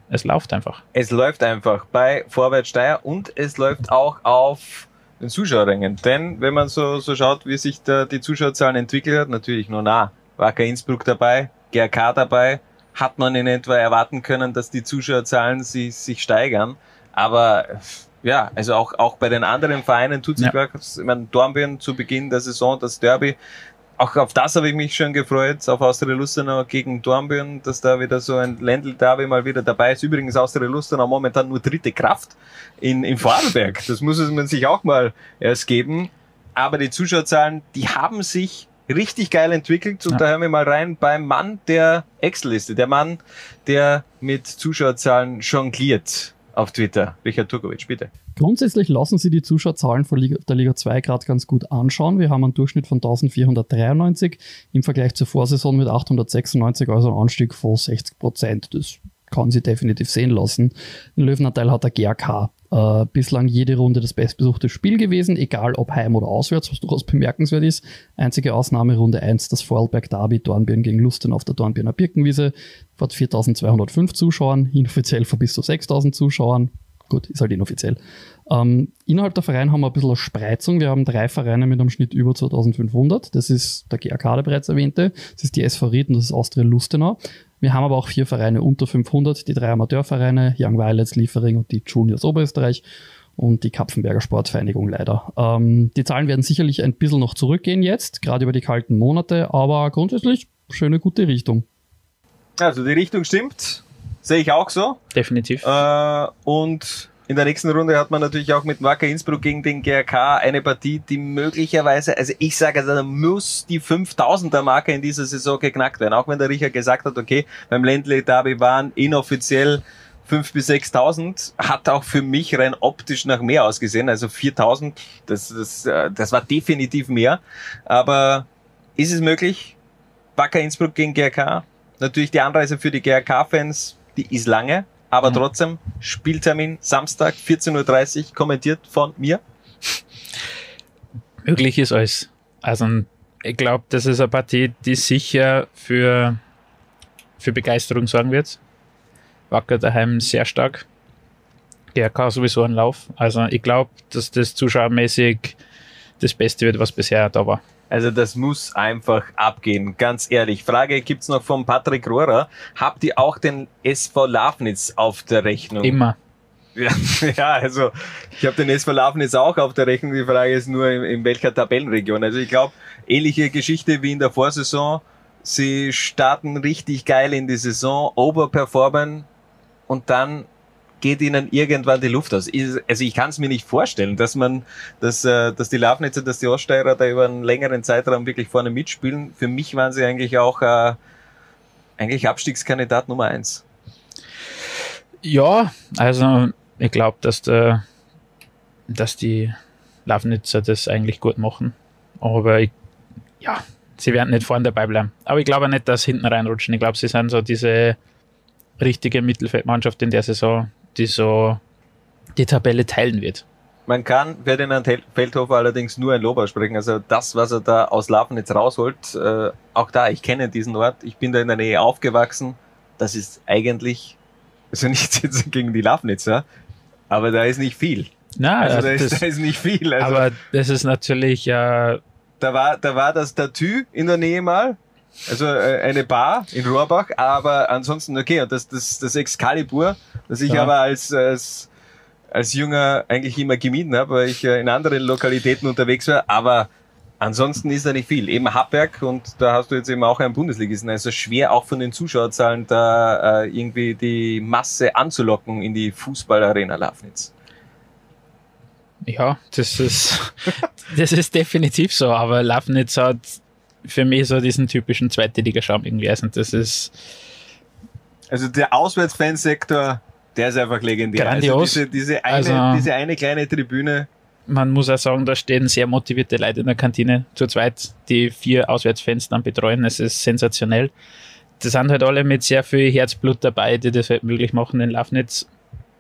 es läuft einfach. Es läuft einfach bei Vorwärts Steyr und es läuft auch auf den Zuschauerrängen. Denn wenn man so, so schaut, wie sich da die Zuschauerzahlen entwickelt hat, natürlich nur nah. Wacker Innsbruck dabei, GRK dabei, hat man in etwa erwarten können, dass die Zuschauerzahlen sich, sich steigern. Aber ja, also auch, auch bei den anderen Vereinen tut sich Ja. was. Ich meine, Dornbirn zu Beginn der Saison, das Derby, auch auf das habe ich mich schon gefreut, auf Austria Lustenau gegen Dornbirn, dass da wieder so ein Ländl-Derby mal wieder dabei ist. Übrigens Austria Lustenau momentan nur dritte Kraft in, in Vorarlberg. Das muss es man sich auch mal erst geben. Aber die Zuschauerzahlen, die haben sich richtig geil entwickelt. Und Ja. da hören wir mal rein beim Mann der Excel-Liste. Der Mann, der mit Zuschauerzahlen jongliert auf Twitter. Richard Turkovic, bitte. Grundsätzlich lassen Sie die Zuschauerzahlen von Liga, der Liga 2 gerade ganz gut anschauen. Wir haben einen Durchschnitt von 1493 im Vergleich zur Vorsaison mit 896, also ein Anstieg von 60 Prozent. Das kann sie definitiv sehen lassen. Den Löwenanteil hat der GRK. Äh, bislang jede Runde das bestbesuchte Spiel gewesen, egal ob heim oder auswärts, was durchaus bemerkenswert ist. Einzige Ausnahme Runde 1, das Vorarlberg Derby Dornbirn gegen Lusten auf der Dornbirner Birkenwiese vor 4205 Zuschauern, inoffiziell vor bis zu 6000 Zuschauern. Gut, ist halt inoffiziell. Ähm, innerhalb der Vereine haben wir ein bisschen eine Spreizung. Wir haben drei Vereine mit einem Schnitt über 2500. Das ist der GAK, der bereits erwähnte. Das ist die SV Ried und das ist Austria Lustenau. Wir haben aber auch vier Vereine unter 500, die drei Amateurvereine, Young Violets, Liefering und die Juniors Oberösterreich und die Kapfenberger Sportvereinigung leider. Ähm, die Zahlen werden sicherlich ein bisschen noch zurückgehen jetzt, gerade über die kalten Monate, aber grundsätzlich schöne, gute Richtung. Also die Richtung stimmt, sehe ich auch so. Definitiv. Äh, und in der nächsten Runde hat man natürlich auch mit Wacker Innsbruck gegen den GRK eine Partie, die möglicherweise, also ich sage, also da muss die 5000er Marke in dieser Saison geknackt werden. Auch wenn der Richard gesagt hat, okay, beim Ländle Derby waren inoffiziell 5.000 bis 6.000, hat auch für mich rein optisch nach mehr ausgesehen. Also 4.000, das, das, äh, das war definitiv mehr. Aber ist es möglich? Wacker Innsbruck gegen GRK? Natürlich die Anreise für die GRK-Fans, die ist lange. Aber Mhm. trotzdem, Spieltermin Samstag 14.30 Uhr, kommentiert von mir. möglich ist alles. Also ich glaube, das ist eine Partie, die sicher für, für Begeisterung sorgen wird. Wacker daheim sehr stark. GRK sowieso ein Lauf. Also ich glaube, dass das zuschauermäßig das Beste wird, was bisher da war. Also das muss einfach abgehen, ganz ehrlich. Frage gibt's noch von Patrick Rohrer. Habt ihr auch den SV Lafnitz auf der Rechnung? Immer. [laughs] Ja, ja also ich habe den SV Lafnitz auch auf der Rechnung. Die Frage ist nur, in, in welcher Tabellenregion. Also ich glaube, ähnliche Geschichte wie in der Vorsaison. Sie starten richtig geil in die Saison, overperformen und dann geht ihnen irgendwann die Luft aus. Also ich kann es mir nicht vorstellen, dass man, dass, äh, dass die Lafnitzer, dass die Oststeirer da über einen längeren Zeitraum wirklich vorne mitspielen. Für mich waren sie eigentlich auch äh, eigentlich Abstiegskandidat Nummer eins. Ja, also ich glaube, dass, der, dass die Lafnitzer das eigentlich gut machen. Aber ich, ja, sie werden nicht vorne dabei bleiben. Aber ich glaube nicht, dass sie hinten reinrutschen. Ich glaube, sie sind so diese richtige Mittelfeldmannschaft in der Saison, die so die Tabelle teilen wird. Man kann Ferdinand Feldhofer allerdings nur ein Lob aussprechen. Also das, was er da aus Lafnitz rausholt, äh, auch da, ich kenne diesen Ort, ich bin da in der Nähe aufgewachsen. Das ist eigentlich, also [laughs] nichts jetzt gegen die Lafnitzer, aber da ist nicht viel. Na, Also da das, ist, da ist nicht viel. Also aber das ist natürlich äh, da war, da war das Tattoo in der Nähe mal. Also äh, eine Bar in Rohrbach, aber ansonsten okay. Und das, das, das Excalibur, das ich Ja. aber als, als, als Junger eigentlich immer gemieden habe, weil ich äh, in anderen Lokalitäten unterwegs war. Aber ansonsten ist da nicht viel. Eben Happberg und da hast du jetzt eben auch einen Bundesligisten. Also schwer auch von den Zuschauerzahlen da äh, irgendwie die Masse anzulocken in die Fußballarena Lafnitz. Ja, das ist, [laughs] das ist definitiv so, aber Lafnitz hat für mich so diesen typischen zweite Liga-Schaum irgendwie. Also das ist Also der Auswärtsfansektor, der ist einfach legendär. Grandios. Also diese, diese, eine, Also- diese eine kleine Tribüne. man muss auch sagen, da stehen sehr motivierte Leute in der Kantine zu zweit, die vier Auswärtsfans dann betreuen. Es ist sensationell. Die sind halt alle mit sehr viel Herzblut dabei, die das halt möglich machen in Lafnitz.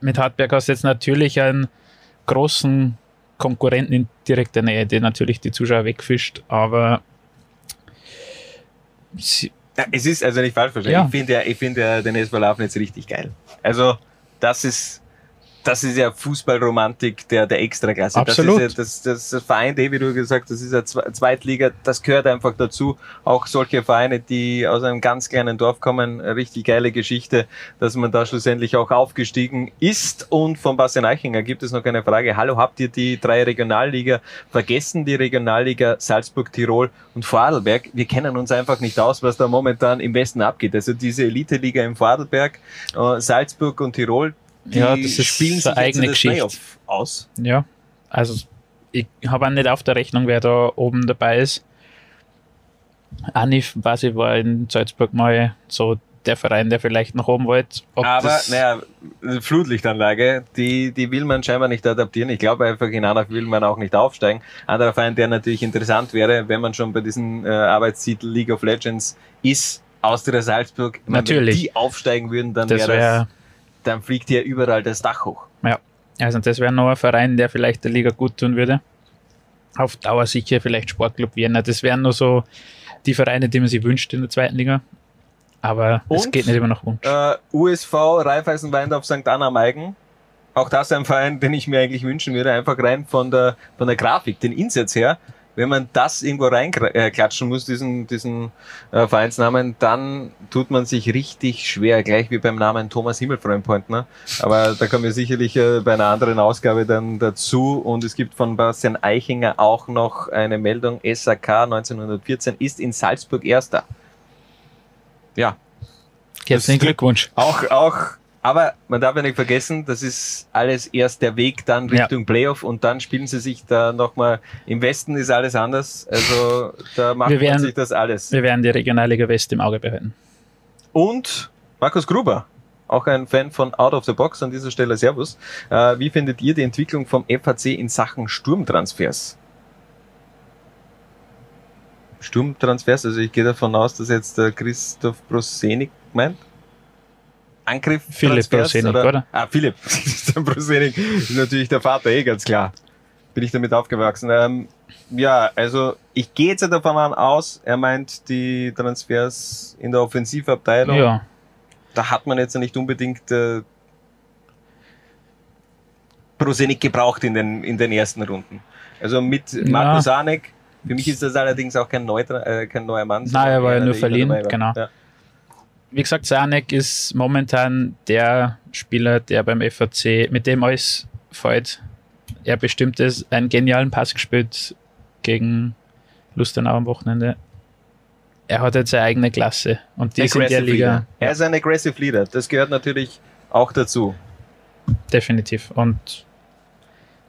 Mit Hartberg hast du jetzt natürlich einen großen Konkurrenten in direkter Nähe, der natürlich die Zuschauer wegfischt, aber Ja, es ist also nicht falsch verstehen. Ja. Ich finde ja, ich finde ja den SV Lafnitz richtig geil. Also das ist das ist ja Fußballromantik der, der Extraklasse. Absolut. Das ist ja das, das, Verein, wie du gesagt hast, das ist ja Zwe- Zweitliga, das gehört einfach dazu. Auch solche Vereine, die aus einem ganz kleinen Dorf kommen, richtig geile Geschichte, dass man da schlussendlich auch aufgestiegen ist. Und von Bastian Eichinger gibt es noch eine Frage. Hallo, habt ihr die drei Regionalliga vergessen? Die Regionalliga Salzburg, Tirol und Vorarlberg. Wir kennen uns einfach nicht aus, was da momentan im Westen abgeht. Also diese Elite-Liga im Vorarlberg, äh, Salzburg und Tirol, die Ja, das ist spielen sich eine eigene jetzt in das Geschichte. Playoff aus. ja, also ich habe auch nicht auf der Rechnung, wer da oben dabei ist. Anif, weiß ich, war in Salzburg mal so der Verein, der vielleicht nach oben wollte. Ob Aber naja, Flutlichtanlage, die, die will man scheinbar nicht adaptieren. Ich glaube einfach, in Anaf will man auch nicht aufsteigen. Anderer Verein, der natürlich interessant wäre, wenn man schon bei diesem äh, Arbeitstitel League of Legends ist, Austria Salzburg, ich meine, Natürlich. wenn die aufsteigen würden, dann Das wäre das, dann fliegt ja überall das Dach hoch. ja. Also das wäre noch ein Verein, der vielleicht der Liga gut tun würde. Auf Dauer sicher vielleicht Sportclub Vienna. Das wären nur so die Vereine, die man sich wünscht in der zweiten Liga. Aber es Und? geht nicht immer nach Wunsch. Äh, USV Raiffeisen Weindorf St. Anna am Eigen. Auch das ein Verein, den ich mir eigentlich wünschen würde, einfach rein von der, von der Grafik, den Insatz her. Wenn man das irgendwo reinklatschen muss, diesen, diesen äh, Vereinsnamen, dann tut man sich richtig schwer, gleich wie beim Namen Thomas Himmelfreundpointner. Aber da kommen wir sicherlich äh, bei einer anderen Ausgabe dann dazu. Und es gibt von Bastian Eichinger auch noch eine Meldung, SAK 1914 ist in Salzburg Erster. Ja, Herzlichen Glückwunsch. auch, auch, aber man darf ja nicht vergessen, das ist alles erst der Weg dann Ja. Richtung Playoff und dann spielen sie sich da nochmal, im Westen ist alles anders, also da macht Wir man werden- sich das alles. Wir werden die Regionalliga West im Auge behalten. Und Markus Gruber, auch ein Fan von Out of the Box an dieser Stelle, Servus. Äh, wie findet ihr die Entwicklung vom FAC in Sachen Sturmtransfers? Sturmtransfers, also ich gehe davon aus, dass jetzt der Christoph Prosenik meint. Angriff Philipp Transfers, Prosenik, oder? Ah, Philipp. [laughs] der Prosenik ist natürlich der Vater, eh ganz klar. Bin ich damit aufgewachsen. Ähm, ja, also ich gehe jetzt davon aus, er meint die Transfers in der Offensivabteilung. Ja, Da hat man jetzt nicht unbedingt äh, Prosenik gebraucht in den, in den ersten Runden. Also mit Ja. Sanek, für mich ist das allerdings auch kein, Neu, äh, kein neuer Mann. Nein, er war ja nur verliehen, genau. Ja. Wie gesagt, Sanek ist momentan der Spieler, der beim FAC, mit dem alles fällt. Er bestimmt es, einen genialen Pass gespielt gegen Lustenau am Wochenende. Er hat jetzt seine eigene Klasse und die ist in der Aggressive Liga Leader. Er ist ein Aggressive Leader. Das gehört natürlich auch dazu. definitiv. Und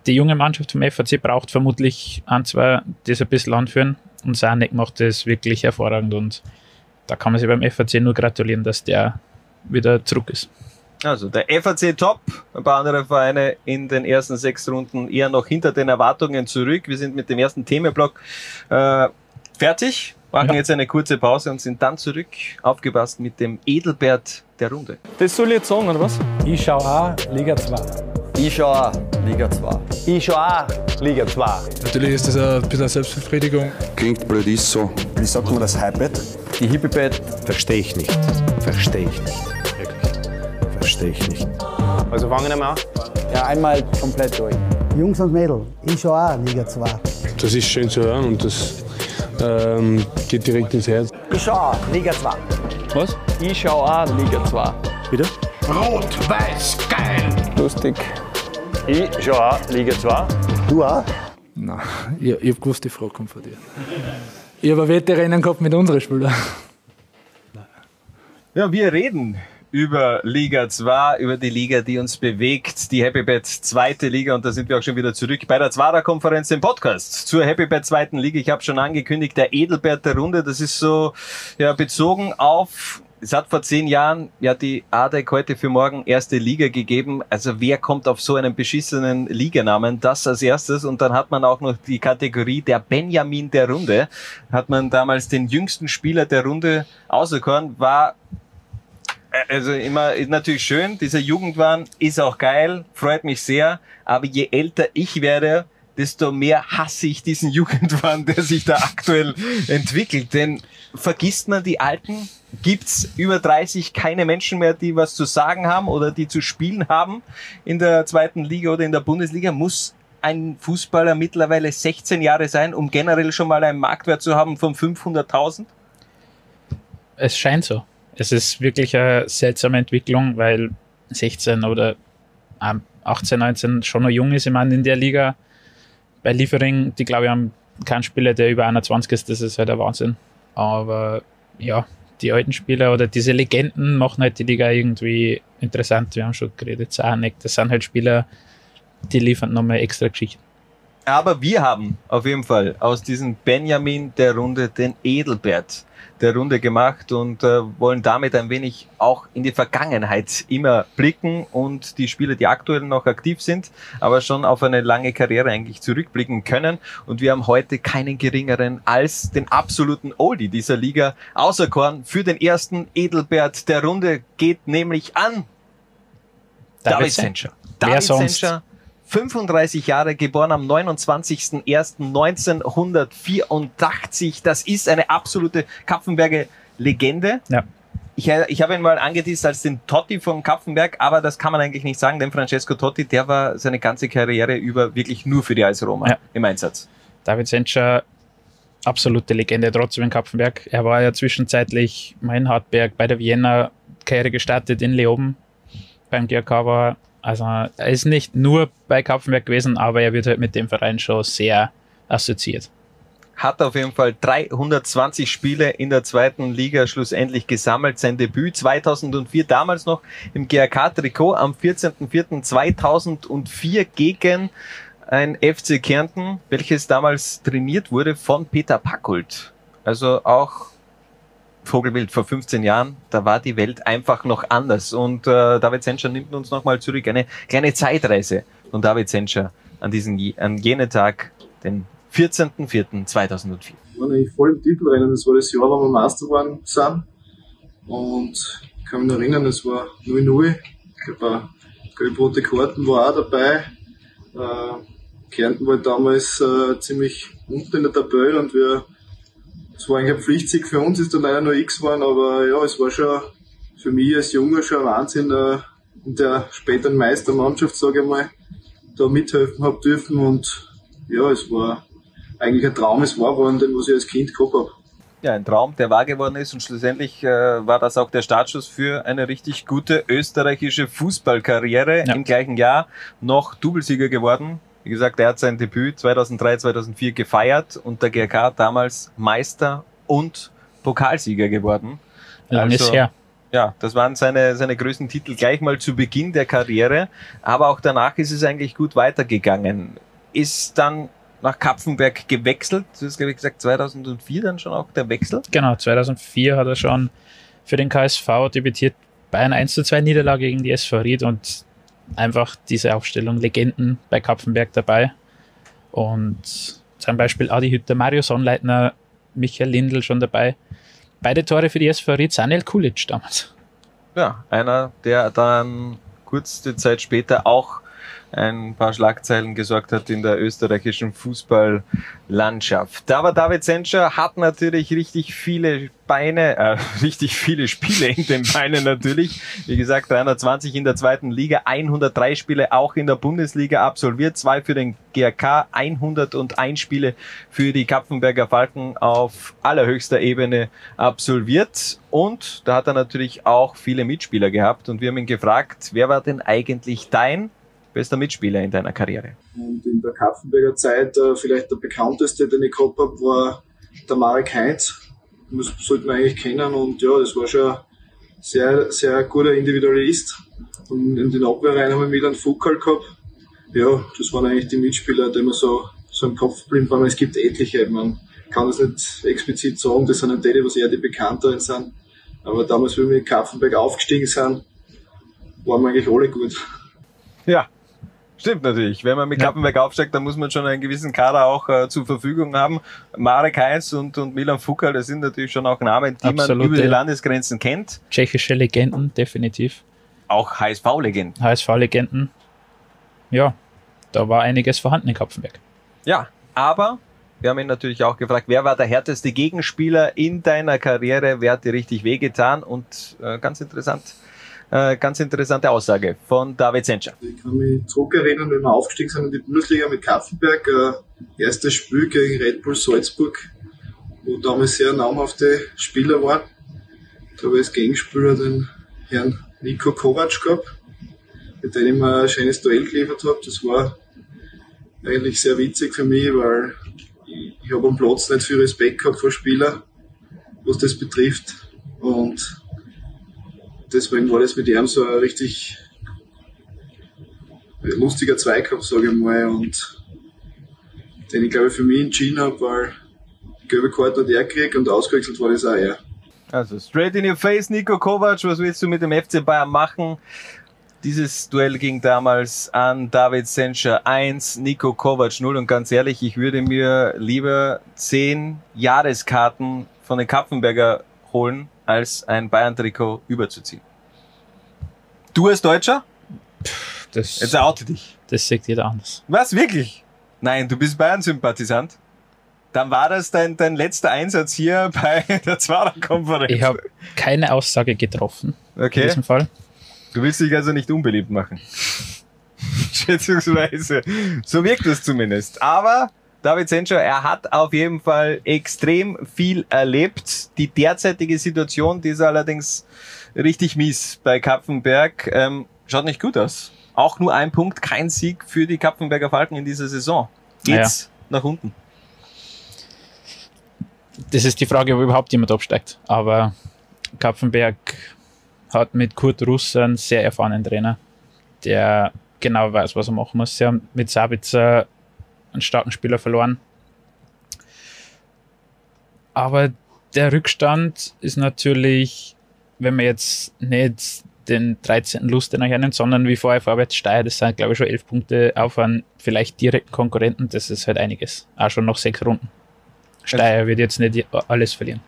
die junge Mannschaft vom FAC braucht vermutlich ein, zwei, die es ein bisschen anführen. Und Sanek macht das wirklich hervorragend und da kann man sich beim FAC nur gratulieren, dass der wieder zurück ist. Also der FAC top, ein paar andere Vereine in den ersten sechs Runden eher noch hinter den Erwartungen zurück. Wir sind mit dem ersten Themenblock äh, fertig, machen Ja. jetzt eine kurze Pause und sind dann zurück, aufgepasst mit dem Edelbert der Runde. Das soll ich jetzt sagen, oder was? Ich schau auch Liga 2. Ich schau auch Liga 2. Ich schon auch Liga 2. Natürlich ist das ein bisschen eine Selbstbefriedigung. Klingt blöd, ist so. Wie sagt man das Hyped? Die Hippie-Bett Verstehe ich nicht. Verstehe ich nicht. Wirklich. Verstehe ich nicht. Also fangen wir mal an. Ja, einmal komplett durch. Jungs und Mädels, ich schaue auch Liga 2. Das ist schön zu hören und das ähm, geht direkt ins Herz. Ich schau auch Liga 2. Was? Ich schau auch Liga 2. Bitte? Lustig. Ich schon auch Liga 2. Du auch? Nein, ich, ich habe gewusst, die Frage kommt von dir. Ich habe Wetterrennen gehabt mit unseren Spielern. Ja, wir reden über Liga 2, über die Liga, die uns bewegt, die Happy Bet zweite Liga und da sind wir auch schon wieder zurück bei der Zwarer-Konferenz im Podcast zur Happy Bet zweiten Liga. Ich habe schon angekündigt, der Edelbert der Runde, das ist so ja, bezogen auf es hat vor zehn Jahren ja die ADEC heute für morgen erste Liga gegeben. Also wer kommt auf so einen beschissenen Liganamen? Das als erstes. Und dann hat man auch noch die Kategorie der Benjamin der Runde. Hat man damals den jüngsten Spieler der Runde auserkoren, war also immer ist natürlich schön, dieser Jugendwahn ist auch geil, freut mich sehr, aber je älter ich werde, desto mehr hasse ich diesen [laughs] Jugendwahn, der sich da aktuell entwickelt. Denn vergisst man die Alten? Gibt's über 30 keine Menschen mehr, die was zu sagen haben oder die zu spielen haben in der zweiten Liga oder in der Bundesliga? Muss ein Fußballer mittlerweile 16 Jahre sein, um generell schon mal einen Marktwert zu haben von 500.000? Es scheint so. Es ist wirklich eine seltsame Entwicklung, weil 16 oder ähm, 18, 19 schon noch jung ist. Ich meine, in der Liga bei Liefering, die glaube ich haben keinen Spieler, der über 21 ist. Das ist halt der Wahnsinn. Aber ja, die alten Spieler oder diese Legenden machen halt die Liga irgendwie interessant. Wir haben schon geredet, Zanek, das sind halt Spieler, die liefern nochmal extra Geschichten. Aber wir haben auf jeden Fall aus diesem Benjamin der Runde den Edelbert der Runde gemacht und äh, wollen damit ein wenig auch in die Vergangenheit immer blicken und die Spieler, die aktuell noch aktiv sind, aber schon auf eine lange Karriere eigentlich zurückblicken können. Und wir haben heute keinen geringeren als den absoluten Oldie dieser Liga auserkoren. Für den ersten Edelbert der Runde geht nämlich an David David Sencher. David? Sencher 35 Jahre, geboren am 29.01.1984. Das ist eine absolute Kapfenberger Legende. Ja. Ich, ich habe ihn mal angeteased als den Totti von Kapfenberg, aber das kann man eigentlich nicht sagen, denn Francesco Totti, der war seine ganze Karriere über wirklich nur für die AS Roma Ja. im Einsatz. David Sencher, absolute Legende trotzdem in Kapfenberg. Er war ja zwischenzeitlich mal in Hartberg bei der Vienna Karriere gestartet in Leoben beim GRK war. Also er ist nicht nur bei Kapfenberg gewesen, aber er wird halt mit dem Verein schon sehr assoziiert. hat auf jeden Fall 320 Spiele in der zweiten Liga schlussendlich gesammelt. Sein Debüt 2004, damals noch im GRK-Trikot am 14.04.2004 gegen ein FC Kärnten, welches damals trainiert wurde von Peter Packult. Also auch Vogelwild vor 15 Jahren, da war die Welt einfach noch anders. Und äh, David Senscher nimmt uns nochmal zurück. Eine kleine Zeitreise von David Senscher an diesen an jenen Tag, den 14.04.2004. Ich voll im Titelrennen. Das war das Jahr, wo wir Meister geworden sind. Und ich kann mich erinnern, es war 0-0. Ich glaube, gelb-rote Karten war auch dabei. Äh, Kärnten war damals äh, ziemlich unten in der Tabelle und wir, es war eigentlich ein Pflichtsieg für uns, ist dann leider nur X geworden, aber ja, es war schon für mich als Junger schon ein Wahnsinn, äh, in der späteren Meistermannschaft, sage ich mal, da mithelfen hab dürfen und ja, es war eigentlich ein Traum, es war worden, den was ich als Kind gehabt habe. Ja, ein Traum, der wahr geworden ist und schlussendlich äh, war das auch der Startschuss für eine richtig gute österreichische Fußballkarriere. Ja. Im gleichen Jahr noch Doublesieger geworden. Wie gesagt, er hat sein Debüt 2003, 2004 gefeiert und der GRK damals Meister und Pokalsieger geworden. Lang Also- her. Ja, das waren seine, seine größten Titel gleich mal zu Beginn der Karriere. Aber auch danach ist es eigentlich gut weitergegangen. Ist dann nach Kapfenberg gewechselt. Du hast, glaube ich, gesagt, 2004 dann schon auch der Wechsel. Genau, 2004 hat er schon für den KSV debütiert bei einer 1 zu 2 Niederlage gegen die SV Ried und einfach diese Aufstellung Legenden bei Kapfenberg dabei. Und zum Beispiel Adi Hütter, Mario Sonnleitner, Michael Lindl schon dabei. Beide Tore für die SV Ried, Sanel Kulic damals. Ja, einer, der dann kurze Zeit später auch ein paar Schlagzeilen gesorgt hat in der österreichischen Fußballlandschaft. Aber David Senscher hat natürlich richtig viele Beine, äh, [laughs] richtig viele Spiele in den Beinen natürlich. Wie gesagt, 320 in der zweiten Liga, 103 Spiele auch in der Bundesliga absolviert, zwei für den GRK, 101 Spiele für die Kapfenberger Falken auf allerhöchster Ebene absolviert. Und da hat er natürlich auch viele Mitspieler gehabt. Und wir haben ihn gefragt, wer war denn eigentlich dein bester Mitspieler in deiner Karriere? Und in der Kapfenberger Zeit äh, vielleicht der bekannteste, den ich gehabt habe, war der Marek Heinz. Das sollte man eigentlich kennen und ja, das war schon ein sehr, sehr guter Individualist. Und in den Abwehrreihen haben wir wieder einen Foucault gehabt. Ja, das waren eigentlich die Mitspieler, die mir so, so im Kopf geblieben waren. Es gibt etliche, man kann das nicht explizit sagen, das sind nicht die, was eher die bekannteren sind. Aber damals, wie wir in Kapfenberg aufgestiegen sind, waren wir eigentlich alle gut. Ja, stimmt natürlich. Wenn man mit Kappenberg aufsteigt, dann muss man schon einen gewissen Kader auch äh, zur Verfügung haben. Marek Heinz und, und Milan Foucault, das sind natürlich schon auch Namen, die man Absolute. über die Landesgrenzen kennt. Tschechische Legenden, definitiv. Auch HSV-Legenden. HSV-Legenden. Ja, da war einiges vorhanden in Kapfenberg. Ja, aber wir haben ihn natürlich auch gefragt, wer war der härteste Gegenspieler in deiner Karriere? Wer hat dir richtig wehgetan? Und äh, ganz interessant, äh, ganz interessante Aussage von David Senscher. Ich kann mich zurückerinnern, wenn wir aufgestiegen sind in die Bundesliga mit Kaffenberg, äh, erstes Spiel gegen Red Bull Salzburg, wo damals sehr namhafte Spieler waren. Da habe ich als Gegenspieler den Herrn Nico Kovac gehabt, mit dem ich mir ein schönes Duell geliefert habe. Das war eigentlich sehr witzig für mich, weil ich, ich habe am Platz nicht viel Respekt gehabt vor Spielern, was das betrifft. Und deswegen war das mit ihm so ein richtig lustiger Zweikampf, sage ich mal. Und den ich glaube für mich entschieden habe, weil gelbe Karte hat er gekriegt und ausgewechselt war das auch er. Also straight in your face, Nico Kovac, was willst du mit dem FC Bayern machen? Dieses Duell ging damals an David Sencher 1, Nico Kovac 0 und ganz ehrlich, ich würde mir lieber 10 Jahreskarten von den Kapfenberger holen, als ein Bayern-Trikot überzuziehen. Du als Deutscher? Das, Jetzt oute dich. das sagt jeder anders. Was, wirklich? Nein, du bist Bayern-Sympathisant? Dann war das dein, dein letzter Einsatz hier [laughs] bei der Zwarer-Konferenz. Ich habe keine Aussage getroffen Okay. in diesem Fall. Du willst dich also nicht unbeliebt machen. [laughs] Schätzungsweise. So wirkt es zumindest. Aber David Sencho, er hat auf jeden Fall extrem viel erlebt. Die derzeitige Situation, die ist allerdings richtig mies bei Kapfenberg. Ähm, schaut nicht gut aus. Auch nur ein Punkt, kein Sieg für die Kapfenberger Falken in dieser Saison. Geht's nach unten? Das ist die Frage, ob überhaupt jemand absteigt. Aber Kapfenberg hat mit Kurt Russ einen sehr erfahrenen Trainer, der genau weiß, was er machen muss. Sie haben mit Sabitzer einen starken Spieler verloren. Aber der Rückstand ist natürlich, wenn man jetzt nicht den 13. Lustenau hernimmt, sondern wie vorher vorwärts Steyr, das sind glaube ich schon elf Punkte auf einen vielleicht direkten Konkurrenten, das ist halt einiges. Auch schon noch sechs Runden. Steyr wird jetzt nicht alles verlieren.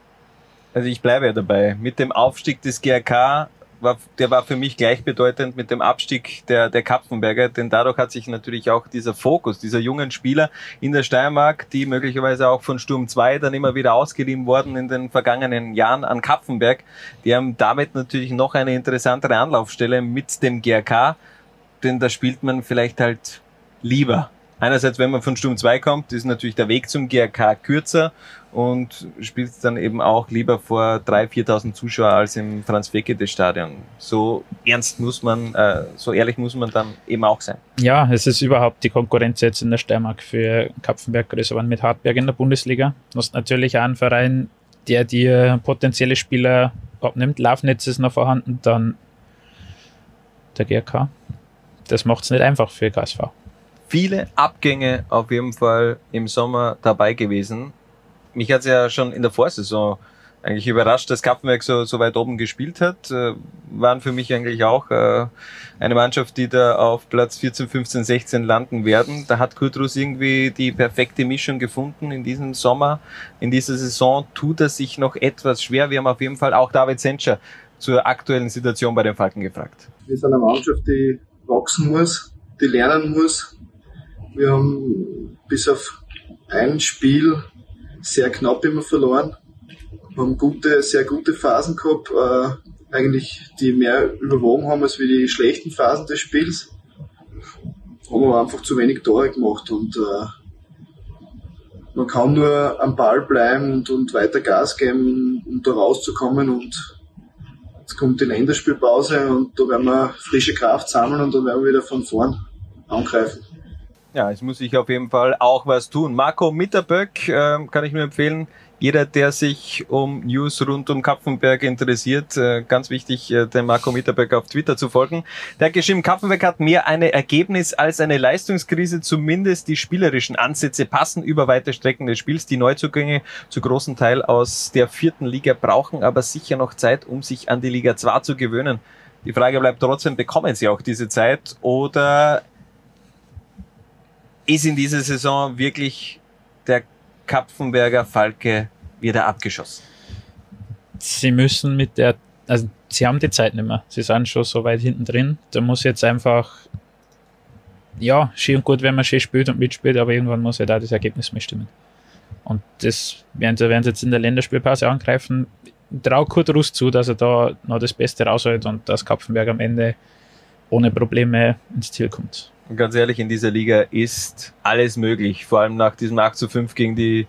Also ich bleibe ja dabei. Mit dem Aufstieg des GRK, war, der war für mich gleichbedeutend mit dem Abstieg der, der Kapfenberger, denn dadurch hat sich natürlich auch dieser Fokus dieser jungen Spieler in der Steiermark, die möglicherweise auch von Sturm 2 dann immer wieder ausgeliehen worden in den vergangenen Jahren an Kapfenberg, die haben damit natürlich noch eine interessantere Anlaufstelle mit dem GRK, denn da spielt man vielleicht halt lieber. Einerseits, wenn man von Sturm 2 kommt, ist natürlich der Weg zum GRK kürzer und spielt dann eben auch lieber vor 3.000, 4.000 Zuschauer als im Franz-Fekete-Stadion. So ernst muss man, äh, so ehrlich muss man dann eben auch sein. Ja, es ist überhaupt die Konkurrenz jetzt in der Steiermark für Kapfenberg größer geworden mit Hartberg in der Bundesliga. Du hast natürlich auch einen Verein, der dir potenzielle Spieler abnimmt. Laufnetz ist noch vorhanden, dann der GRK. Das macht es nicht einfach für KSV. Viele Abgänge auf jeden Fall im Sommer dabei gewesen. Mich hat es ja schon in der Vorsaison eigentlich überrascht, dass Kapfenberg so, so weit oben gespielt hat. Äh, waren für mich eigentlich auch äh, eine Mannschaft, die da auf Platz 14, 15, 16 landen werden. Da hat Kurtrus irgendwie die perfekte Mischung gefunden in diesem Sommer. In dieser Saison tut er sich noch etwas schwer. Wir haben auf jeden Fall auch David Sentscher zur aktuellen Situation bei den Falken gefragt. Wir sind eine Mannschaft, die wachsen muss, die lernen muss. Wir haben bis auf ein Spiel sehr knapp immer verloren. Wir haben gute, sehr gute Phasen gehabt, äh, eigentlich die mehr überwogen haben als wie die schlechten Phasen des Spiels. Haben aber einfach zu wenig Tore gemacht und äh, man kann nur am Ball bleiben und, und weiter Gas geben, um da rauszukommen und jetzt kommt die Länderspielpause und da werden wir frische Kraft sammeln und dann werden wir wieder von vorn angreifen. Ja, es muss sich auf jeden Fall auch was tun. Marco Mitterböck äh, kann ich nur empfehlen. Jeder, der sich um News rund um Kapfenberg interessiert, äh, ganz wichtig, äh, den Marco Mitterböck auf Twitter zu folgen. Der hat geschrieben, Kapfenberg hat mehr eine Ergebnis als eine Leistungskrise. Zumindest die spielerischen Ansätze passen über weite Strecken des Spiels. Die Neuzugänge zu großen Teil aus der vierten Liga brauchen aber sicher noch Zeit, um sich an die Liga 2 zu gewöhnen. Die Frage bleibt trotzdem, bekommen sie auch diese Zeit oder ist in dieser Saison wirklich der Kapfenberger Falke wieder abgeschossen? Sie müssen mit der, also sie haben die Zeit nicht mehr. Sie sind schon so weit hinten drin. Da muss jetzt einfach, ja, schön und gut, wenn man schön spielt und mitspielt, aber irgendwann muss ja da das Ergebnis mitstimmen. Und das werden sie, jetzt in der Länderspielpause angreifen. Ich traue Kurt Russ zu, dass er da noch das Beste rausholt und dass Kapfenberg am Ende ohne Probleme ins Ziel kommt. Ganz ehrlich, in dieser Liga ist alles möglich. Vor allem nach diesem 8 zu 5 gegen die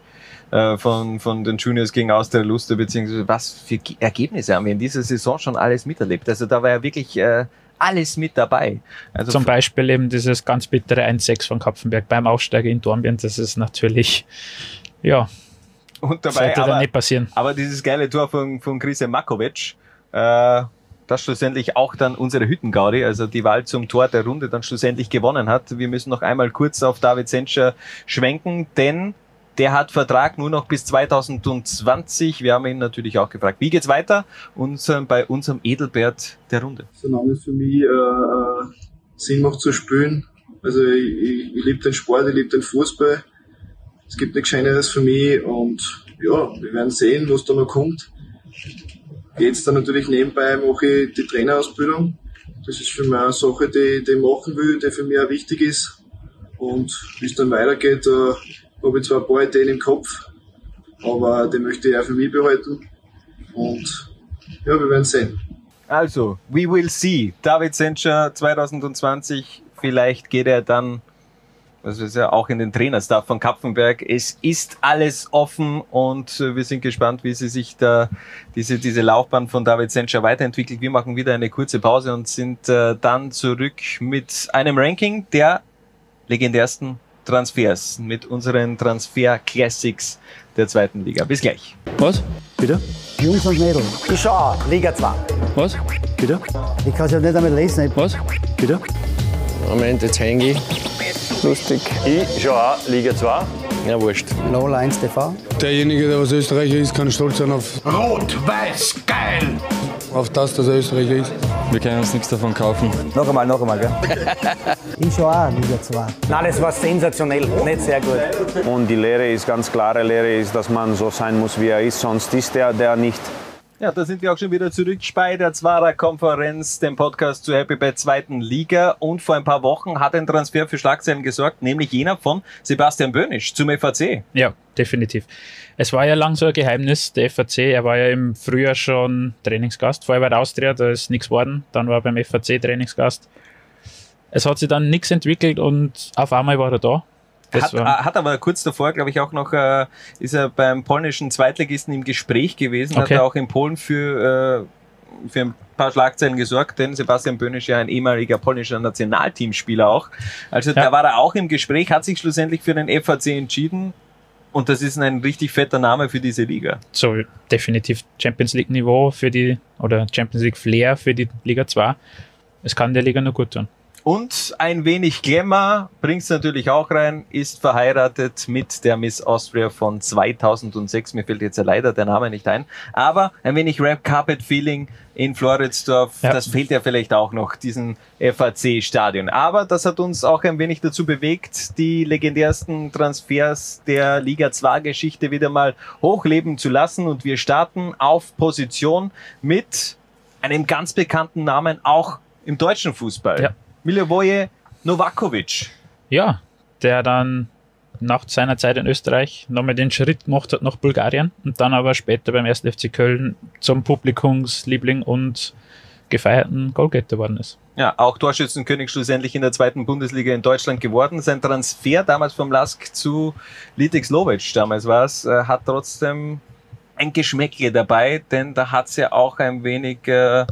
äh, von, von den Juniors gegen Austria Luster, beziehungsweise was für Ge- Ergebnisse haben wir in dieser Saison schon alles miterlebt. Also da war ja wirklich äh, alles mit dabei. Also Zum Beispiel eben dieses ganz bittere 1-6 von Kapfenberg beim Aufsteiger in Dornbirn. Das ist natürlich, ja, und dabei, sollte aber, nicht passieren. aber dieses geile Tor von, von Christian Makovic, äh, dass schlussendlich auch dann unsere Hüttengaudi, also die Wahl zum Tor der Runde, dann schlussendlich gewonnen hat. Wir müssen noch einmal kurz auf David Senscher schwenken, denn der hat Vertrag nur noch bis 2020. Wir haben ihn natürlich auch gefragt, wie geht's weiter unserem, bei unserem Edelbert der Runde? Solange es für mich äh, äh, Sinn macht zu spielen. Also ich, ich, ich liebe den Sport, ich liebe den Fußball. Es gibt nichts Schöneres für mich und ja, wir werden sehen, was da noch kommt. Jetzt dann natürlich nebenbei mache ich die Trainerausbildung. Das ist für mich eine Sache, die, die ich machen will, die für mich auch wichtig ist. Und wie es dann weitergeht, äh, habe ich zwar ein paar Ideen im Kopf, aber die möchte ich auch für mich behalten. Und ja, wir werden sehen. Also, we will see. David Senscher 2020, vielleicht geht er dann, das ist ja auch in den Trainerstab von Kapfenberg. Es ist alles offen und äh, wir sind gespannt, wie sie sich da diese, diese Laufbahn von David Senscher weiterentwickelt. Wir machen wieder eine kurze Pause und sind äh, dann zurück mit einem Ranking der legendärsten Transfers, mit unseren Transfer Classics der zweiten Liga. Bis gleich. Was? Bitte? Jungs und Mädels, ich schau auch, Liga 2. Was? Bitte? Ich kann es ja nicht einmal lesen. Was? Bitte? Moment, jetzt hänge ich. Lustig. Ich schau auch Liga 2. Ja, wurscht. Lola 1 TV. Derjenige, der was Österreicher ist, kann stolz sein auf, Rot-Weiß, geil! auf das, dass er Österreicher ist. Wir können uns nichts davon kaufen. Noch einmal, noch einmal, gell? [laughs] Ich schau auch Liga 2. Nein, das war sensationell, nicht sehr gut. Und die Lehre ist ganz klare Lehre ist, dass man so sein muss, wie er ist, sonst ist der, der nicht. Ja, da sind wir auch schon wieder zurück bei der Zwarer Konferenz, dem Podcast zu Happy bei zweiten Liga. Und vor ein paar Wochen hat ein Transfer für Schlagzeilen gesorgt, nämlich jener von Sebastian Bönisch zum FAC. Ja, definitiv. Es war ja lang so ein Geheimnis, der FAC, er war ja im Frühjahr schon Trainingsgast, vorher bei der Austria, da ist nichts geworden, dann war er beim FAC Trainingsgast. Es hat sich dann nichts entwickelt und auf einmal war er da. Hat, hat aber kurz davor, glaube ich, auch noch, äh, ist er beim polnischen Zweitligisten im Gespräch gewesen, hat Okay. er auch in Polen für, äh, für ein paar Schlagzeilen gesorgt, denn Sebastian Bönisch ja ein ehemaliger polnischer Nationalteamspieler auch. Also da war er auch im Gespräch, hat sich schlussendlich für den FAC entschieden und das ist ein richtig fetter Name für diese Liga. so definitiv Champions League Niveau für die, oder Champions League Flair für die Liga 2. Es kann der Liga nur gut tun. Und ein wenig Glamour bringt's natürlich auch rein, ist verheiratet mit der Miss Austria von 2006. Mir fällt jetzt ja leider der Name nicht ein. Aber ein wenig Rap Carpet Feeling in Floridsdorf, Ja. das fehlt ja vielleicht auch noch, diesen FAC-Stadion. Aber das hat uns auch ein wenig dazu bewegt, die legendärsten Transfers der Liga 2-Geschichte wieder mal hochleben zu lassen. Und wir starten auf Position mit einem ganz bekannten Namen auch im deutschen Fußball. Ja. Milivoje Novakovic. Ja, der dann nach seiner Zeit in Österreich nochmal den Schritt gemacht hat nach Bulgarien und dann aber später beim 1. FC Köln zum Publikumsliebling und gefeierten Goalgetter geworden ist. Ja, auch Torschützenkönig schlussendlich in der zweiten Bundesliga in Deutschland geworden. Sein Transfer damals vom Lask zu Litek Slovic, damals war es, äh, hat trotzdem ein Geschmäckle dabei, denn da hat es ja auch ein wenig äh,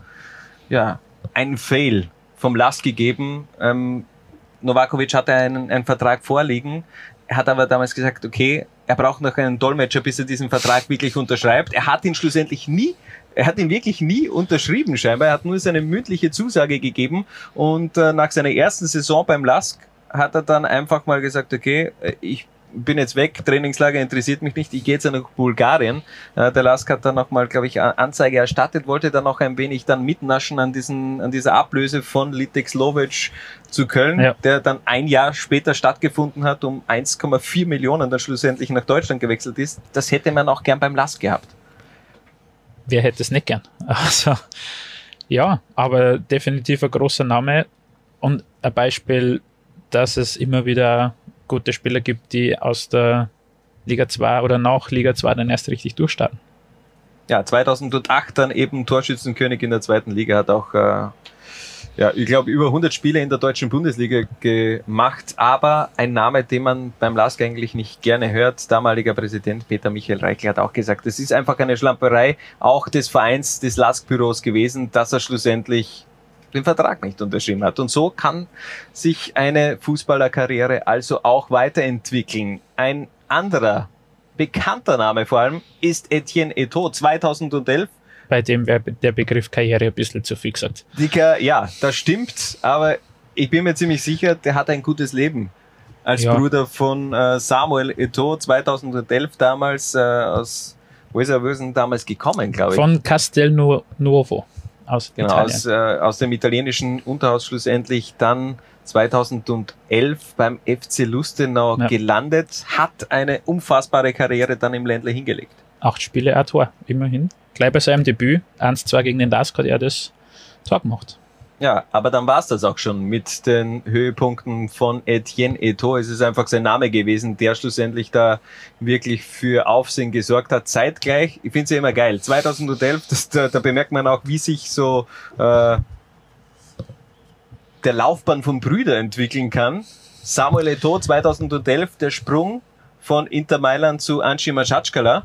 ja, einen Fail vom Lask gegeben. Ähm, Novakovic hatte einen, einen Vertrag vorliegen, hat aber damals gesagt, okay, er braucht noch einen Dolmetscher, bis er diesen Vertrag wirklich unterschreibt. Er hat ihn schlussendlich nie, er hat ihn wirklich nie unterschrieben scheinbar. Er hat nur seine mündliche Zusage gegeben und äh, nach seiner ersten Saison beim Lask hat er dann einfach mal gesagt, okay, äh, ich bin jetzt weg, Trainingslager interessiert mich nicht, ich gehe jetzt nach Bulgarien. Äh, der Lask hat dann nochmal, glaube ich, Anzeige erstattet, wollte dann noch ein wenig dann mitnaschen an diesen, an dieser Ablöse von Litek Slovic zu Köln, Ja. der dann ein Jahr später stattgefunden hat, um 1,4 Millionen dann schlussendlich nach Deutschland gewechselt ist. Das hätte man auch gern beim Lask gehabt. Wer hätte es nicht gern? [laughs] Also, ja, aber definitiv ein großer Name und ein Beispiel, dass es immer wieder gute Spieler gibt, die aus der Liga 2 oder nach Liga 2 dann erst richtig durchstarten. Ja, 2008 dann eben Torschützenkönig in der zweiten Liga, hat auch, äh, ja, ich glaube, über 100 Spiele in der deutschen Bundesliga gemacht, aber ein Name, den man beim LASK eigentlich nicht gerne hört. Damaliger Präsident Peter Michael Reichel hat auch gesagt, es ist einfach eine Schlamperei auch des Vereins, des LASK-Büros gewesen, dass er schlussendlich den Vertrag nicht unterschrieben hat. Und so kann sich eine Fußballerkarriere also auch weiterentwickeln. Ein anderer bekannter Name vor allem ist Etienne Eto. 2011 Bei dem der Begriff Karriere ein bisschen zu viel gesagt. Dicker, ja, das stimmt, aber ich bin mir ziemlich sicher, der hat ein gutes Leben. Als Ja. Bruder von äh, Samuel Eto'o 2011 damals äh, aus, er, er denn damals gekommen, glaube ich? Von Castel Nu- Nuovo aus Genau, Italien. aus, äh, aus dem italienischen Unterhaus schlussendlich dann 2011 beim FC Lustenau Ja. gelandet, hat eine unfassbare Karriere dann im Ländler hingelegt. Acht Spiele, ein Tor, immerhin. Gleich bei seinem Debüt, 1-2 gegen den LASK hat er das Tor gemacht. Ja, aber dann war's das auch schon mit den Höhepunkten von Etienne Eto'o. Es ist einfach sein Name gewesen, der schlussendlich da wirklich für Aufsehen gesorgt hat. Zeitgleich, ich finde es ja immer geil, 2011, das, da, da bemerkt man auch, wie sich so äh, der Laufbahn von Brüder entwickeln kann. Samuel Eto'o 2011, der Sprung von Inter Mailand zu Anci Machatschkala.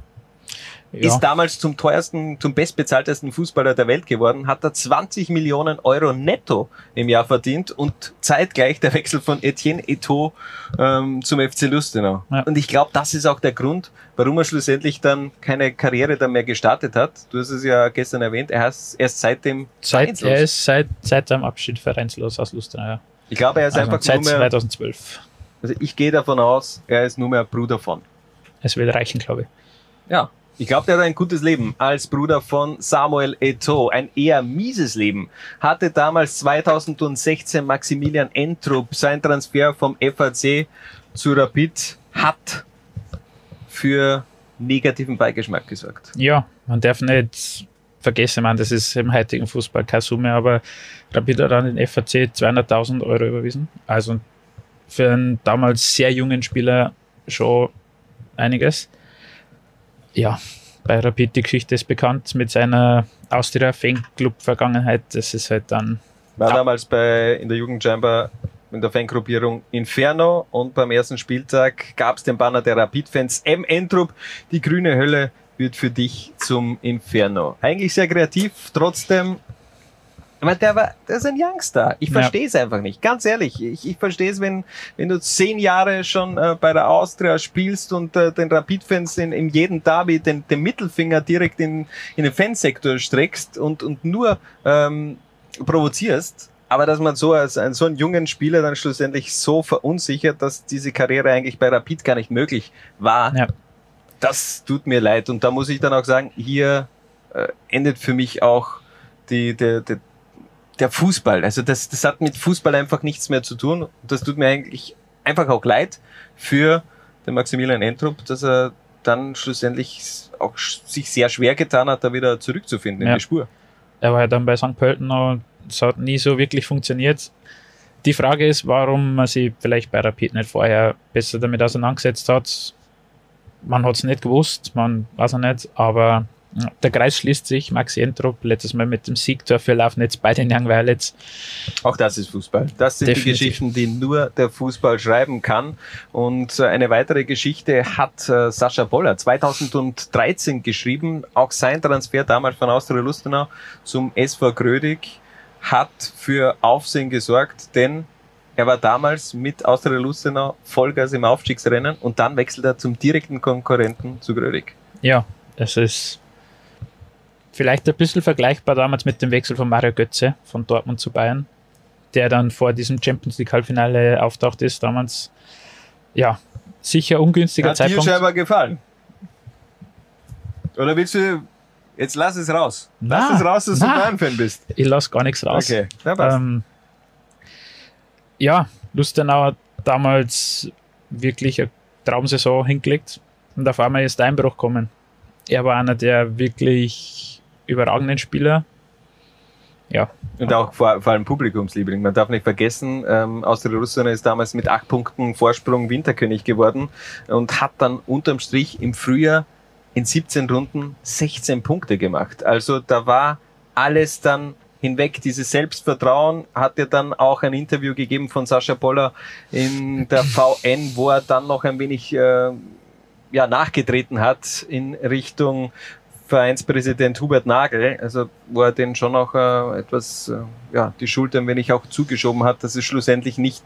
Ja. Ist damals zum teuersten, zum bestbezahltesten Fußballer der Welt geworden, hat er 20 Millionen Euro netto im Jahr verdient und zeitgleich der Wechsel von Etienne Eto'o ähm, zum FC Lustenau. Ja. Und ich glaube, das ist auch der Grund, warum er schlussendlich dann keine Karriere dann mehr gestartet hat. Du hast es ja gestern erwähnt, er ist erst seitdem Seit, vereinslos. er ist seit, seit seinem Abschied vereinslos aus Lustenau. Ja. Ich glaube, er ist Also einfach seit nur mehr, 2012. also ich gehe davon aus, er ist nur mehr Bruder von. Es wird reichen, glaube ich. Ja, ich glaube, der hat ein gutes Leben als Bruder von Samuel Eto'o. Ein eher mieses Leben. Hatte damals 2016 Maximilian Entrup sein Transfer vom FAC zu Rapid hat für negativen Beigeschmack gesorgt. Ja, man darf nicht vergessen, man, das ist im heutigen Fußball keine Summe, aber Rapid hat an den FAC 200.000 Euro überwiesen. Also für einen damals sehr jungen Spieler schon einiges. Ja, bei Rapid die Geschichte ist bekannt mit seiner Austria Fanclub-Vergangenheit. Das ist halt dann War damals bei, in der Jugendscheinbar in der Fangruppierung Inferno und beim ersten Spieltag gab es den Banner der Rapid-Fans M. Entrup, die grüne Hölle wird für dich zum Inferno. Eigentlich sehr kreativ, trotzdem meine, der, war, der ist ein Youngster. Ich Ja. verstehe es einfach nicht. Ganz ehrlich, ich, ich verstehe es, wenn, wenn du zehn Jahre schon äh, bei der Austria spielst und äh, den Rapid-Fans in, in jedem Derby den, den Mittelfinger direkt in, in den Fansektor streckst und, und nur ähm, provozierst. Aber dass man so als einen, so einen jungen Spieler dann schlussendlich so verunsichert, dass diese Karriere eigentlich bei Rapid gar nicht möglich war, Ja. das tut mir leid. Und da muss ich dann auch sagen, hier äh, endet für mich auch die, der, der, der Fußball. Also das, das hat mit Fußball einfach nichts mehr zu tun. Und das tut mir eigentlich einfach auch leid für den Maximilian Entrup, dass er dann schlussendlich auch sich sehr schwer getan hat, da wieder zurückzufinden in Ja. die Spur. Er war ja dann bei St. Pölten und es hat nie so wirklich funktioniert. Die Frage ist, warum man sich vielleicht bei Rapid nicht vorher besser damit auseinandergesetzt hat. Man hat es nicht gewusst, man weiß auch nicht, aber der Kreis schließt sich. Maxi Entrup letztes Mal mit dem Siegtor für Lafnitz bei den Young Violets. Auch das ist Fußball. Das sind Definitiv. die Geschichten, die nur der Fußball schreiben kann. Und äh, eine weitere Geschichte hat äh, Sascha Boller 2013 geschrieben. Auch sein Transfer damals von Austria Lustenau zum SV Grödig hat für Aufsehen gesorgt, denn er war damals mit Austria Lustenau Vollgas im Aufstiegsrennen und dann wechselt er zum direkten Konkurrenten zu Grödig. Ja, es ist vielleicht ein bisschen vergleichbar damals mit dem Wechsel von Mario Götze von Dortmund zu Bayern, der dann vor diesem Champions League Halbfinale auftaucht ist. Damals, ja, sicher ungünstiger Hat dir Zeitpunkt. scheinbar gefallen? Oder willst du, jetzt lass es raus. Lass Na, es raus, dass du na. Bayern-Fan bist. Ich lasse gar nichts raus. Okay, na passt. Ähm, ja, Lustenau hat damals wirklich eine Traumsaison hingelegt und auf einmal ist der Einbruch gekommen. Er war einer der wirklich überragenden Spieler. Ja, Und auch vor, vor allem Publikumsliebling. Man darf nicht vergessen, ähm, Austria Russland ist damals mit acht Punkten Vorsprung Winterkönig geworden und hat dann unterm Strich im Frühjahr in 17 Runden 16 Punkte gemacht. Also da war alles dann hinweg. Dieses Selbstvertrauen hat ja dann auch ein Interview gegeben von Sascha Boller in der [laughs] VN, wo er dann noch ein wenig äh, ja, nachgetreten hat in Richtung Vereinspräsident Hubert Nagel, also wo er den schon auch äh, etwas, äh, ja, die Schuld ein wenig auch zugeschoben hat, dass es schlussendlich nicht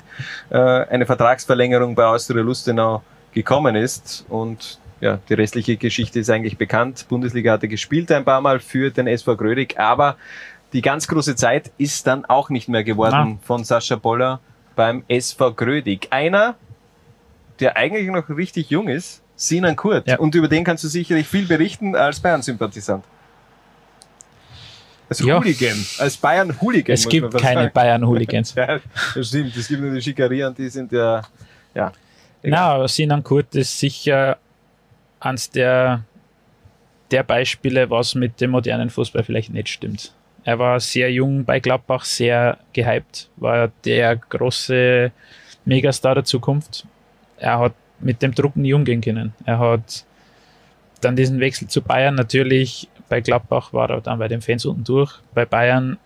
äh, eine Vertragsverlängerung bei Austria Lustenau gekommen ist. Und ja, die restliche Geschichte ist eigentlich bekannt. Bundesliga hatte gespielt ein paar Mal für den SV Grödig, aber die ganz große Zeit ist dann auch nicht mehr geworden von Sascha Boller beim SV Grödig. Einer, der eigentlich noch richtig jung ist, Sinan Kurt. Und über den kannst du sicherlich viel berichten als Bayern-Sympathisant. Als Ja. Hooligan, als Bayern-Hooligan. Es gibt keine. Bayern-Hooligans. [laughs] ja, das stimmt. Es gibt nur die Schickeria und die sind ja, ja. Na, Sinan Kurt ist sicher eines der, der Beispiele, was mit dem modernen Fußball vielleicht nicht stimmt. Er war sehr jung bei Gladbach, sehr gehypt, war der große Megastar der Zukunft. Er hat mit dem Druck nie umgehen können. Er hat dann diesen Wechsel zu Bayern natürlich, bei Gladbach war er dann bei den Fans unten durch, bei Bayern,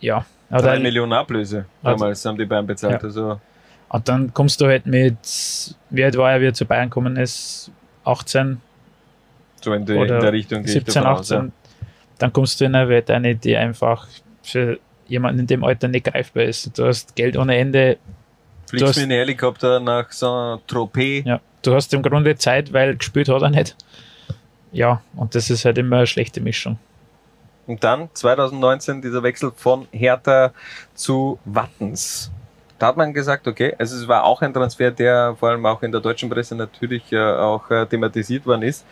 ja. hat Drei Millionen Ablöse damals haben die Bayern bezahlt. Ja. Also und dann kommst du halt mit, wie alt war er, wie er zu Bayern gekommen ist? 18? So in, die, in Oder der Richtung gehe ich 17, davon aus, 18. ja. Dann kommst du in eine Welt eine, die einfach für jemanden in dem Alter nicht greifbar ist. Du hast Geld ohne Ende. Du Fliegst hast, mit einem Helikopter nach Saint-Tropez. ja, du hast im Grunde Zeit, weil gespielt hat er nicht. Ja, und das ist halt immer eine schlechte Mischung. Und dann 2019 dieser Wechsel von Hertha zu Wattens. Da hat man gesagt, okay, also es war auch ein Transfer, der vor allem auch in der deutschen Presse natürlich äh, auch äh, thematisiert worden ist.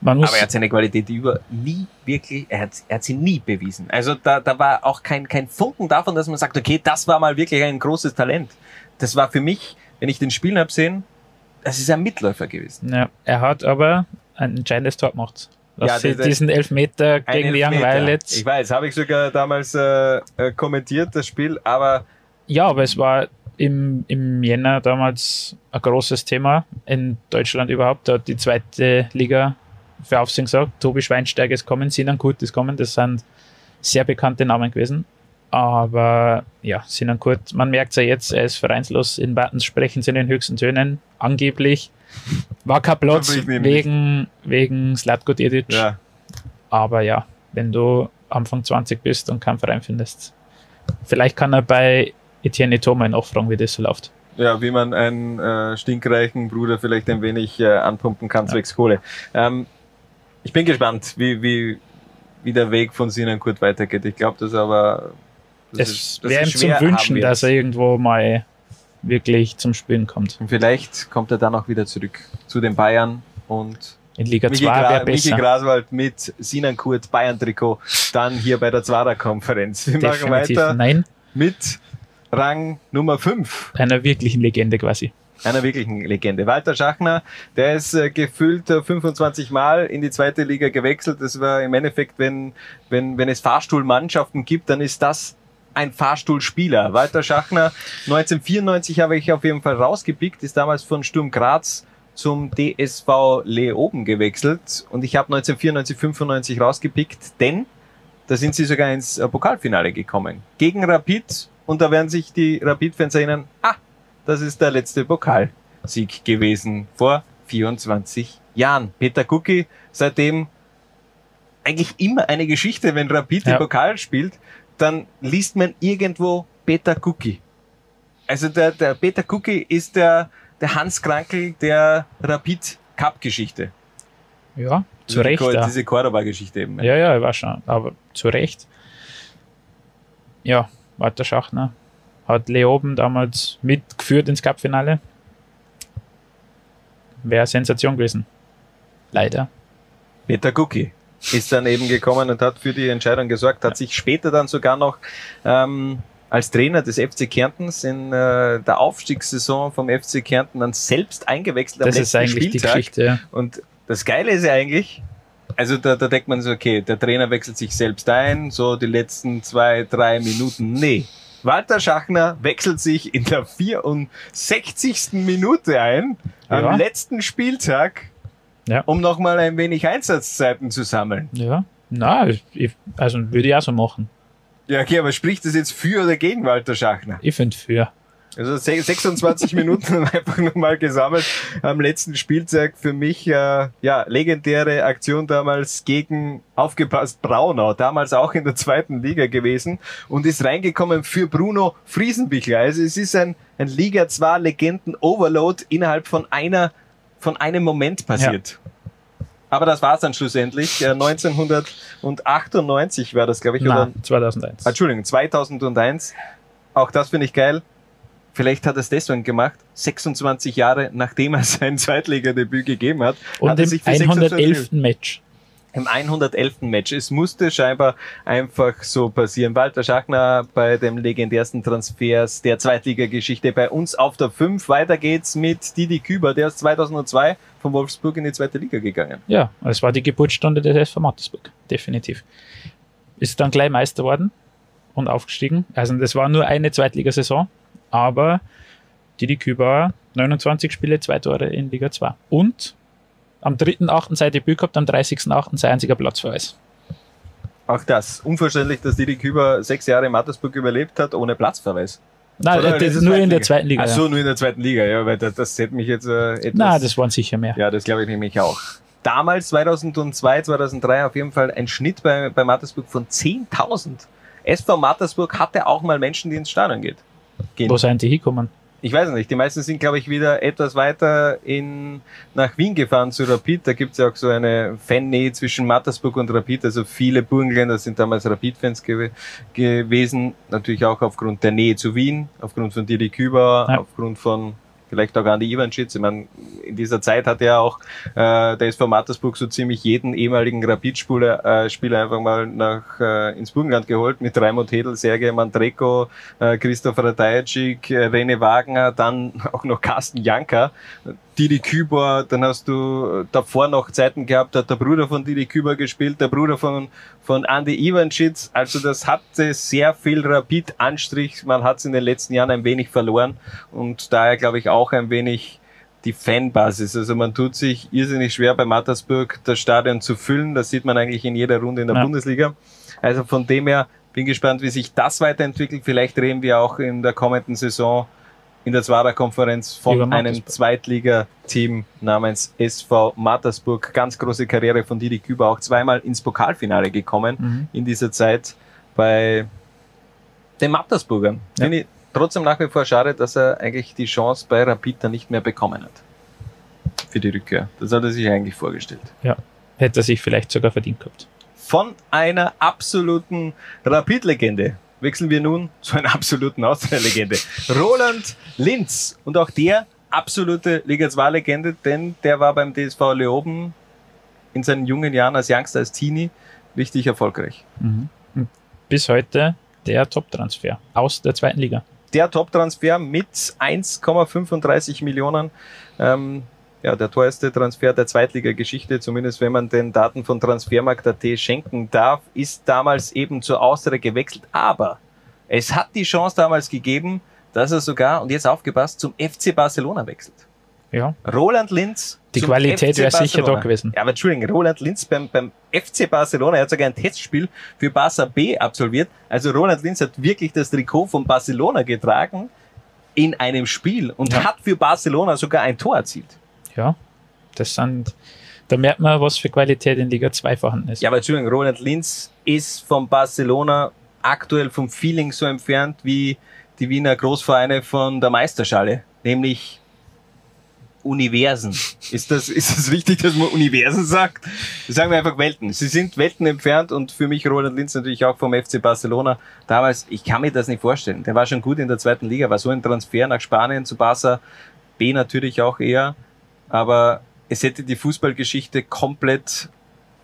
Man muss, Aber er hat seine Qualität über nie wirklich, er hat, er hat sie nie bewiesen. Also da, da war auch kein, kein Funken davon, dass man sagt, okay, das war mal wirklich ein großes Talent. Das war für mich, wenn ich den Spielen habe sehen, das ist ein Mitläufer gewesen. ja, er hat aber ein entscheidendes Tor gemacht. Dass Ja, diese- diesen Elfmeter gegen Young Elfmeter. Violets Ich weiß, habe ich sogar damals äh, äh, kommentiert, das Spiel, aber Ja, aber es war im, im Jänner damals ein großes Thema in Deutschland überhaupt. Da hat die zweite Liga für Aufsehen gesagt, Tobi Schweinsteiger ist kommen, Sinan Kurt ist kommen. Das sind sehr bekannte Namen gewesen. Aber ja, Sinan Kurt, man merkt ja jetzt, er ist vereinslos. In Wattens sprechen sie in den höchsten Tönen. Angeblich war kein Platz wegen, wegen Slatko Dedic. ja, Aber ja, wenn du Anfang 20 bist und keinen Verein findest, vielleicht kann er bei Etienne Thomas nachfragen, wie das so läuft. ja, wie man einen äh, stinkreichen Bruder vielleicht ein wenig äh, anpumpen kann, zwecks Kohle. Ähm, ich bin gespannt, wie, wie, wie der Weg von Sinan Kurt weitergeht. Ich glaube, das aber das Es wäre ihm zum Wünschen, wir dass er irgendwo mal wirklich zum Spielen kommt. Und vielleicht kommt er dann auch wieder zurück zu den Bayern und In Liga Michi, 2 Gra wäre Michi besser. Graswald mit Sinan Kurt Bayern-Trikot dann hier bei der Zwarer-Konferenz. Wir machen Definitiv weiter nein, mit Rang Nummer 5. einer wirklichen Legende quasi. einer wirklichen Legende. Walter Schachner, der ist äh, gefühlt äh, 25 Mal in die zweite Liga gewechselt. Das war im Endeffekt, wenn, wenn, wenn es Fahrstuhlmannschaften gibt, dann ist das ein Fahrstuhlspieler. Walter Schachner, 1994 habe ich auf jeden Fall rausgepickt, ist damals von Sturm Graz zum DSV Leoben gewechselt und ich habe 1994, 95 rausgepickt, denn da sind sie sogar ins äh, Pokalfinale gekommen. Gegen Rapid und da werden sich die Rapid-Fans erinnern, ah, das ist der letzte Pokalsieg gewesen vor 24 Jahren. Peter Kucki, seitdem eigentlich immer eine Geschichte, wenn Rapid Ja. den Pokal spielt, dann liest man irgendwo Peter Kucki. Also der, der Peter Kucki ist der, der Hans Krankel der Rapid Cup Geschichte. Ja, zu Recht. Diese, diese Cordoba-Geschichte eben. Ja, ja, ich war schon, aber zu Recht. Ja, Walter Schachner hat Leoben damals mitgeführt ins Cupfinale. Wäre Sensation gewesen. Leider. Peter Kucki ist dann eben gekommen und hat für die Entscheidung gesorgt, hat sich später dann sogar noch ähm, als Trainer des FC Kärntens in äh, der Aufstiegssaison vom FC Kärnten dann selbst eingewechselt am Das ist letzten eigentlich die Spieltag. Geschichte. Ja. Und das Geile ist ja eigentlich, also da, da denkt man so, okay, der Trainer wechselt sich selbst ein, so die letzten zwei, drei Minuten. Nee. Walter Schachner wechselt sich in der 64. Minute ein, Ja. am letzten Spieltag, Ja. um nochmal ein wenig Einsatzzeiten zu sammeln. Ja. Na, ich, also würde ich auch so machen. Ja, okay, aber spricht das jetzt für oder gegen Walter Schachner? Ich finde für. Also se- 26 [laughs] Minuten einfach nochmal gesammelt am letzten Spieltag. Für mich äh, ja legendäre Aktion damals gegen aufgepasst Braunau, damals auch in der zweiten Liga gewesen und ist reingekommen für Bruno Friesenbichler. Also es ist ein, ein Liga 2 Legenden Overload innerhalb von einer von einem Moment passiert. Aber das war's dann schlussendlich. Äh, 1998 war das, glaube ich. Nein, 2001. Ah, Entschuldigung, 2001. Auch das finde ich geil. Vielleicht hat er es deswegen gemacht, 26 Jahre nachdem er [laughs] sein Zweitligadebüt gegeben hat. Und hat im sich für 26 111. Match. Im 111. Match. Es musste scheinbar einfach so passieren. Walter Schachner bei dem legendärsten Transfers der Zweitligageschichte bei uns auf der 5. Weiter geht's mit Didi Küber, der ist 2002 von Wolfsburg in die zweite Liga gegangen. Ja, es war die Geburtsstunde des SV Mattersburg, definitiv. Ist dann gleich Meister worden und aufgestiegen. Also das war nur eine Zweitligasaison, aber Didi Kübauer, 29 Spiele, zwei Tore in Liga 2. Und am 3.8. sein Debüt gehabt, am 30.8. sein einziger Platzverweis. Auch das. Unverständlich, dass Didi Küber sechs Jahre in Mattersburg überlebt hat, ohne Platzverweis. Nein, Oder das ist ist nur in der zweiten Liga. Ach so, ja. nur in der zweiten Liga, ja, weil das, das hätte mich jetzt äh, etwas... Nein, das waren sicher mehr. Ja, das glaube ich nämlich auch. Damals, 2002, 2003, auf jeden Fall ein Schnitt bei, bei Mattersburg von 10.000. SV Mattersburg hatte auch mal Menschen, die ins Stadion geht. gehen. Wo sind die hinkommen? Ich weiß nicht. Die meisten sind, glaube ich, wieder etwas weiter in, nach Wien gefahren zu Rapid. Da gibt es ja auch so eine Fannähe zwischen Mattersburg und Rapid. Also viele Burgenländer sind damals Rapid-Fans gew gewesen. Natürlich auch aufgrund der Nähe zu Wien, aufgrund von Didi Küber, Ja. aufgrund von vielleicht auch Andi Ivanschitz. Ich meine, in dieser Zeit hat er auch äh, der SV Mattersburg so ziemlich jeden ehemaligen Rapid-Spieler äh, Spieler einfach mal nach äh, ins Burgenland geholt mit Raimund Hedel, Sergej Mandreko, äh, Christoph Radajcic, äh, Rene Wagner, dann [laughs] auch noch Carsten Janka, Didi Küber, dann hast du äh, davor noch Zeiten gehabt, da hat der Bruder von Didi Küber gespielt, der Bruder von, von Andi Ivanschitz. Also das hatte sehr viel Rapid-Anstrich. Man hat es in den letzten Jahren ein wenig verloren und daher glaube ich auch ein wenig die Fanbasis. Also man tut sich irrsinnig schwer bei Mattersburg das Stadion zu füllen. Das sieht man eigentlich in jeder Runde in der Ja. Bundesliga. Also von dem her bin gespannt, wie sich das weiterentwickelt. Vielleicht reden wir auch in der kommenden Saison in der Zwarer-Konferenz von einem. Zweitliga-Team namens SV Mattersburg. Ganz große Karriere von Didi Küber, auch zweimal ins Pokalfinale gekommen Mhm. in dieser Zeit bei den Mattersburgern. Ja. Finde ich trotzdem nach wie vor schade, dass er eigentlich die Chance bei Rapid dann nicht mehr bekommen hat. Für die Rückkehr. Das hat er sich eigentlich vorgestellt. Ja, hätte er sich vielleicht sogar verdient gehabt. Von einer absoluten Rapid-Legende wechseln wir nun zu einer absoluten Austria-Legende. Roland Linz. Und auch der absolute Liga 2-Legende, denn der war beim DSV Leoben in seinen jungen Jahren als Youngster, als Teenie richtig erfolgreich. Mhm. Bis heute der Top-Transfer aus der zweiten Liga. der Top-Transfer mit 1,35 Millionen. Ähm, ja, der teuerste Transfer der Zweitliga-Geschichte, zumindest wenn man den Daten von Transfermarkt.at schenken darf, ist damals eben zur Austria gewechselt. Aber es hat die Chance damals gegeben, dass er sogar, und jetzt aufgepasst, zum FC Barcelona wechselt. Ja, Roland Linz. Die Qualität wäre sicher da gewesen. Ja, aber Entschuldigung, Roland Linz beim, beim FC Barcelona, er hat sogar ein Testspiel für Barca B absolviert. Also Roland Linz hat wirklich das Trikot von Barcelona getragen in einem Spiel und Ja. hat für Barcelona sogar ein Tor erzielt. Ja. Das sind, da merkt man, was für Qualität in Liga 2 vorhanden ist. Ja, aber Entschuldigung, Roland Linz ist von Barcelona aktuell vom Feeling so entfernt wie die Wiener Großvereine von der Meisterschale, nämlich Universen. Ist das, ist das wichtig, dass man Universen sagt? Sagen wir einfach Welten. Sie sind Welten entfernt und für mich Roland Linz natürlich auch vom FC Barcelona. Damals, ich kann mir das nicht vorstellen. Der war schon gut in der zweiten Liga, war so ein Transfer nach Spanien zu Barca. B natürlich auch eher. Aber es hätte die Fußballgeschichte komplett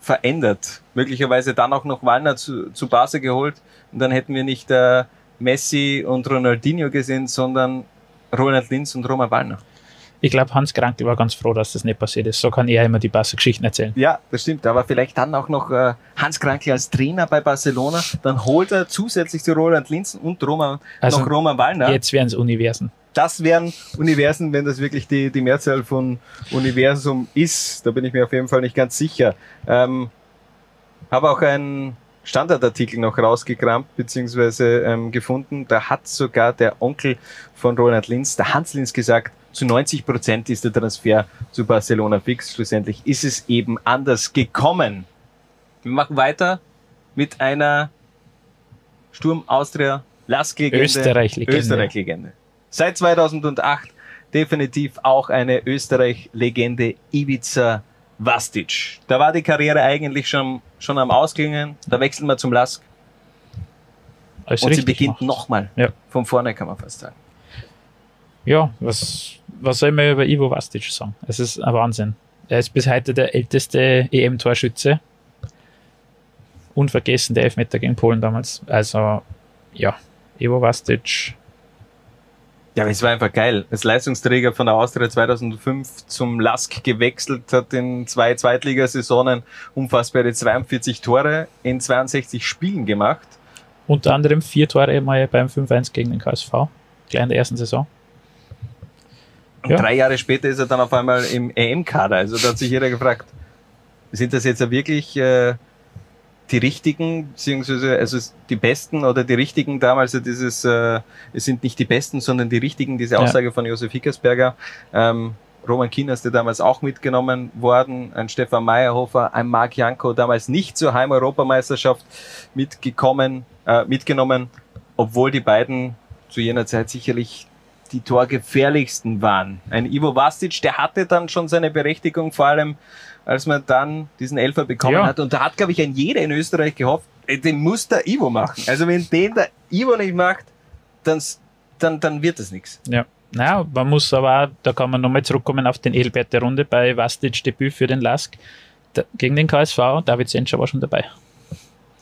verändert. Möglicherweise dann auch noch Wallner zu, zu Barca geholt und dann hätten wir nicht äh, Messi und Ronaldinho gesehen, sondern Roland Linz und Roman Wallner. Ich glaube, Hans Krankel war ganz froh, dass das nicht passiert ist. So kann er immer die Barca-Geschichten erzählen. Ja, das stimmt. Aber vielleicht dann auch noch äh, Hans Krankel als Trainer bei Barcelona. Dann holt er zusätzlich zu Roland Linz und Roman, Also noch Roman Wallner. Jetzt wären es Universen. Das wären Universen, wenn das wirklich die, die Mehrzahl von Universum ist. Da bin ich mir auf jeden Fall nicht ganz sicher. Ähm, habe auch einen Standardartikel noch rausgekramt beziehungsweise ähm, gefunden. Da hat sogar der Onkel von Roland Linz, der Hans Linz, gesagt, zu 90 Prozent ist der Transfer zu Barcelona fix. Schlussendlich ist es eben anders gekommen. Wir machen weiter mit einer Sturm Austria Lask-Legende. Österreich-Legende. Österreich-Legende. Seit 2008 definitiv auch eine Österreich-Legende Ivica Vastic. Da war die Karriere eigentlich schon, schon am Ausklingen. Da wechseln wir zum Lask. Alles Und sie beginnt nochmal. Ja. Von vorne kann man fast sagen. Ja, was, was soll man über Ivo Vastic sagen? Es ist ein Wahnsinn. Er ist bis heute der älteste EM-Torschütze. Unvergessen der Elfmeter gegen Polen damals. Also, ja, Ivo Vastic. Ja, aber es war einfach geil. Als Leistungsträger von der Austria 2005 zum Lask gewechselt, hat in zwei Zweitligasaisonen unfassbare 42 Tore in 62 Spielen gemacht. Unter anderem vier Tore mal beim 5-1 gegen den KSV. Gleich in der ersten Saison. Und Ja. drei Jahre später ist er dann auf einmal im EM-Kader. Also da hat sich jeder gefragt, sind das jetzt wirklich äh, die richtigen, beziehungsweise also die besten oder die richtigen damals, ja dieses, äh, es sind nicht die besten, sondern die richtigen, diese Ja. Aussage von Josef Hickersberger. Ähm, Roman Kinas, der damals auch mitgenommen worden, ein Stefan Meyerhofer, ein Marc Janko, damals nicht zur Heim-Europameisterschaft mitgekommen, äh, mitgenommen, obwohl die beiden zu jener Zeit sicherlich die torgefährlichsten waren. Ein Ivo Vastic, der hatte dann schon seine Berechtigung, vor allem als man dann diesen Elfer bekommen Ja. hat. Und da hat, glaube ich, ein jeder in Österreich gehofft, den muss der Ivo machen. Also wenn den der Ivo nicht macht, dann, dann, dann wird das nichts. Ja. Naja, man muss aber auch, da kann man nochmal zurückkommen auf den Edelbert der Runde bei Vastic Debüt für den Lask. Da, gegen den KSV, David Senscher war schon dabei.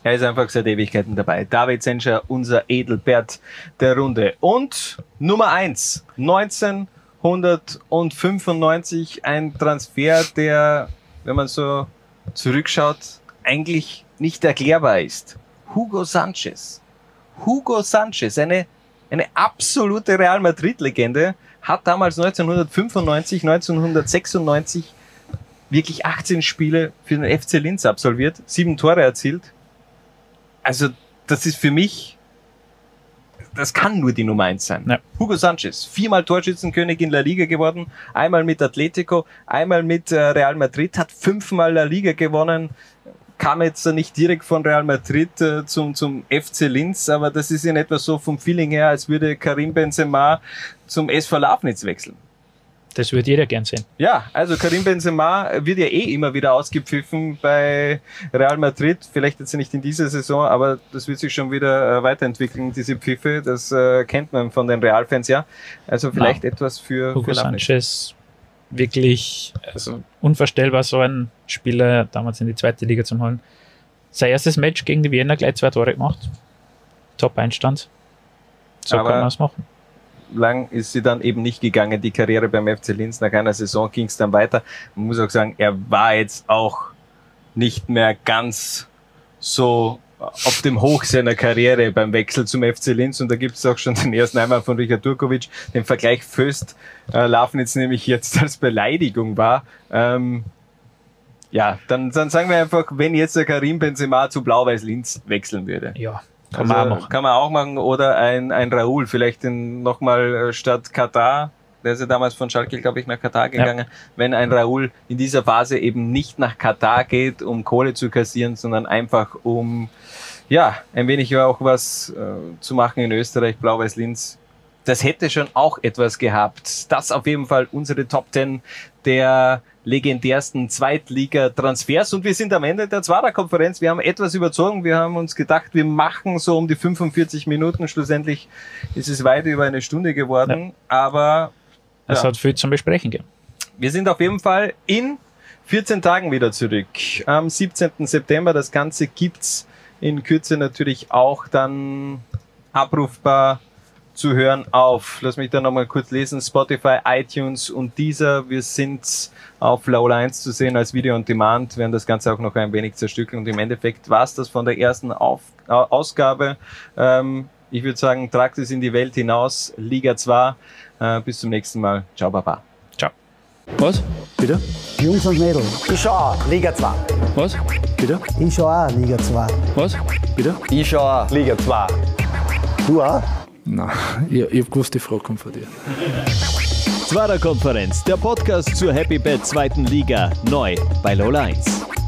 Er ist einfach seit Ewigkeiten dabei. David Senscher, unser Edelbert der Runde. Und Nummer eins 1995, ein Transfer, der, wenn man so zurückschaut, eigentlich nicht erklärbar ist. Hugo Sanchez. Hugo Sanchez, eine, eine absolute Real Madrid-Legende, hat damals 1995, 1996 wirklich 18 Spiele für den FC Linz absolviert, sieben Tore erzielt. Also, das ist für mich, das kann nur die Nummer eins sein. Ja. Hugo Sanchez, viermal Torschützenkönig in La Liga geworden, einmal mit Atletico, einmal mit äh, Real Madrid, hat fünfmal La Liga gewonnen, kam jetzt nicht direkt von Real Madrid äh, zum, zum FC Linz, aber das ist in etwa so vom Feeling her, als würde Karim Benzema zum SV Lafnitz wechseln. Das würde jeder gern sehen. Ja, also Karim Benzema wird ja eh immer wieder ausgepfiffen bei Real Madrid. Vielleicht jetzt nicht in dieser Saison, aber das wird sich schon wieder äh, weiterentwickeln, diese Pfiffe. Das äh, kennt man von den Realfans ja. Also vielleicht etwas für, Hugo für. Sanchez wirklich also unvorstellbar, so einen Spieler damals in die zweite Liga zu holen. Sein erstes Match gegen die Wiener gleich zwei Tore gemacht. Top-Einstand. So Aber- kann man es machen. Lang ist sie dann eben nicht gegangen, die Karriere beim FC Linz. Nach einer Saison ging es dann weiter. Man muss auch sagen, er war jetzt auch nicht mehr ganz so auf dem Hoch seiner Karriere beim Wechsel zum FC Linz und da gibt es auch schon den ersten einmal von Richard Turkovic, den Vergleich Föst äh, Lafnitz nämlich jetzt als Beleidigung war. Ähm, ja, dann, dann sagen wir einfach, wenn jetzt der Karim Benzema zu Blau-Weiß Linz wechseln würde. Ja, kann man auch machen. Kann man auch machen. Oder ein, ein Raoul, vielleicht nochmal statt Katar. Der ist ja damals von Schalke, glaube ich, nach Katar gegangen. Wenn ein Raoul in dieser Phase eben nicht nach Katar geht, um Kohle zu kassieren, sondern einfach um, ja, ein wenig auch was äh, zu machen in Österreich, Blau-Weiß Linz. Das hätte schon auch etwas gehabt. Das auf jeden Fall unsere Top 10 der legendärsten Zweitliga-Transfers. Und wir sind am Ende der Zwarer-Konferenz. Wir haben etwas überzogen. Wir haben uns gedacht, wir machen so um die 45 Minuten. Schlussendlich ist es weit über eine Stunde geworden. Aber Es ja. hat viel zum Besprechen gegeben. Wir sind auf jeden Fall in 14 Tagen wieder zurück. Am 17. September. Das Ganze gibt's in Kürze natürlich auch dann abrufbar zu hören auf, lass mich da nochmal kurz lesen, Spotify, iTunes und dieser. Wir sind auf Laola 1 zu sehen als Video on Demand, werden das Ganze auch noch ein wenig zerstückeln und im Endeffekt war's das von der ersten auf, äh, Ausgabe. Ähm, ich würde sagen, tragt es in die Welt hinaus, Liga 2. Äh, bis zum nächsten Mal. Ciao, Baba. Ciao. Was? Bitte? Jungs und Mädels. Ich schau auch, Liga 2. Was? Bitte? Ich schau auch, Liga 2. Was? Bitte? Ich schau auch. Liga 2. Du auch? Nein, [laughs] ich, ich hab gewusst, die Frage kommt von dir. Zwarer Konferenz, der Podcast zur Happy Bad zweiten Liga, neu bei Lola 1.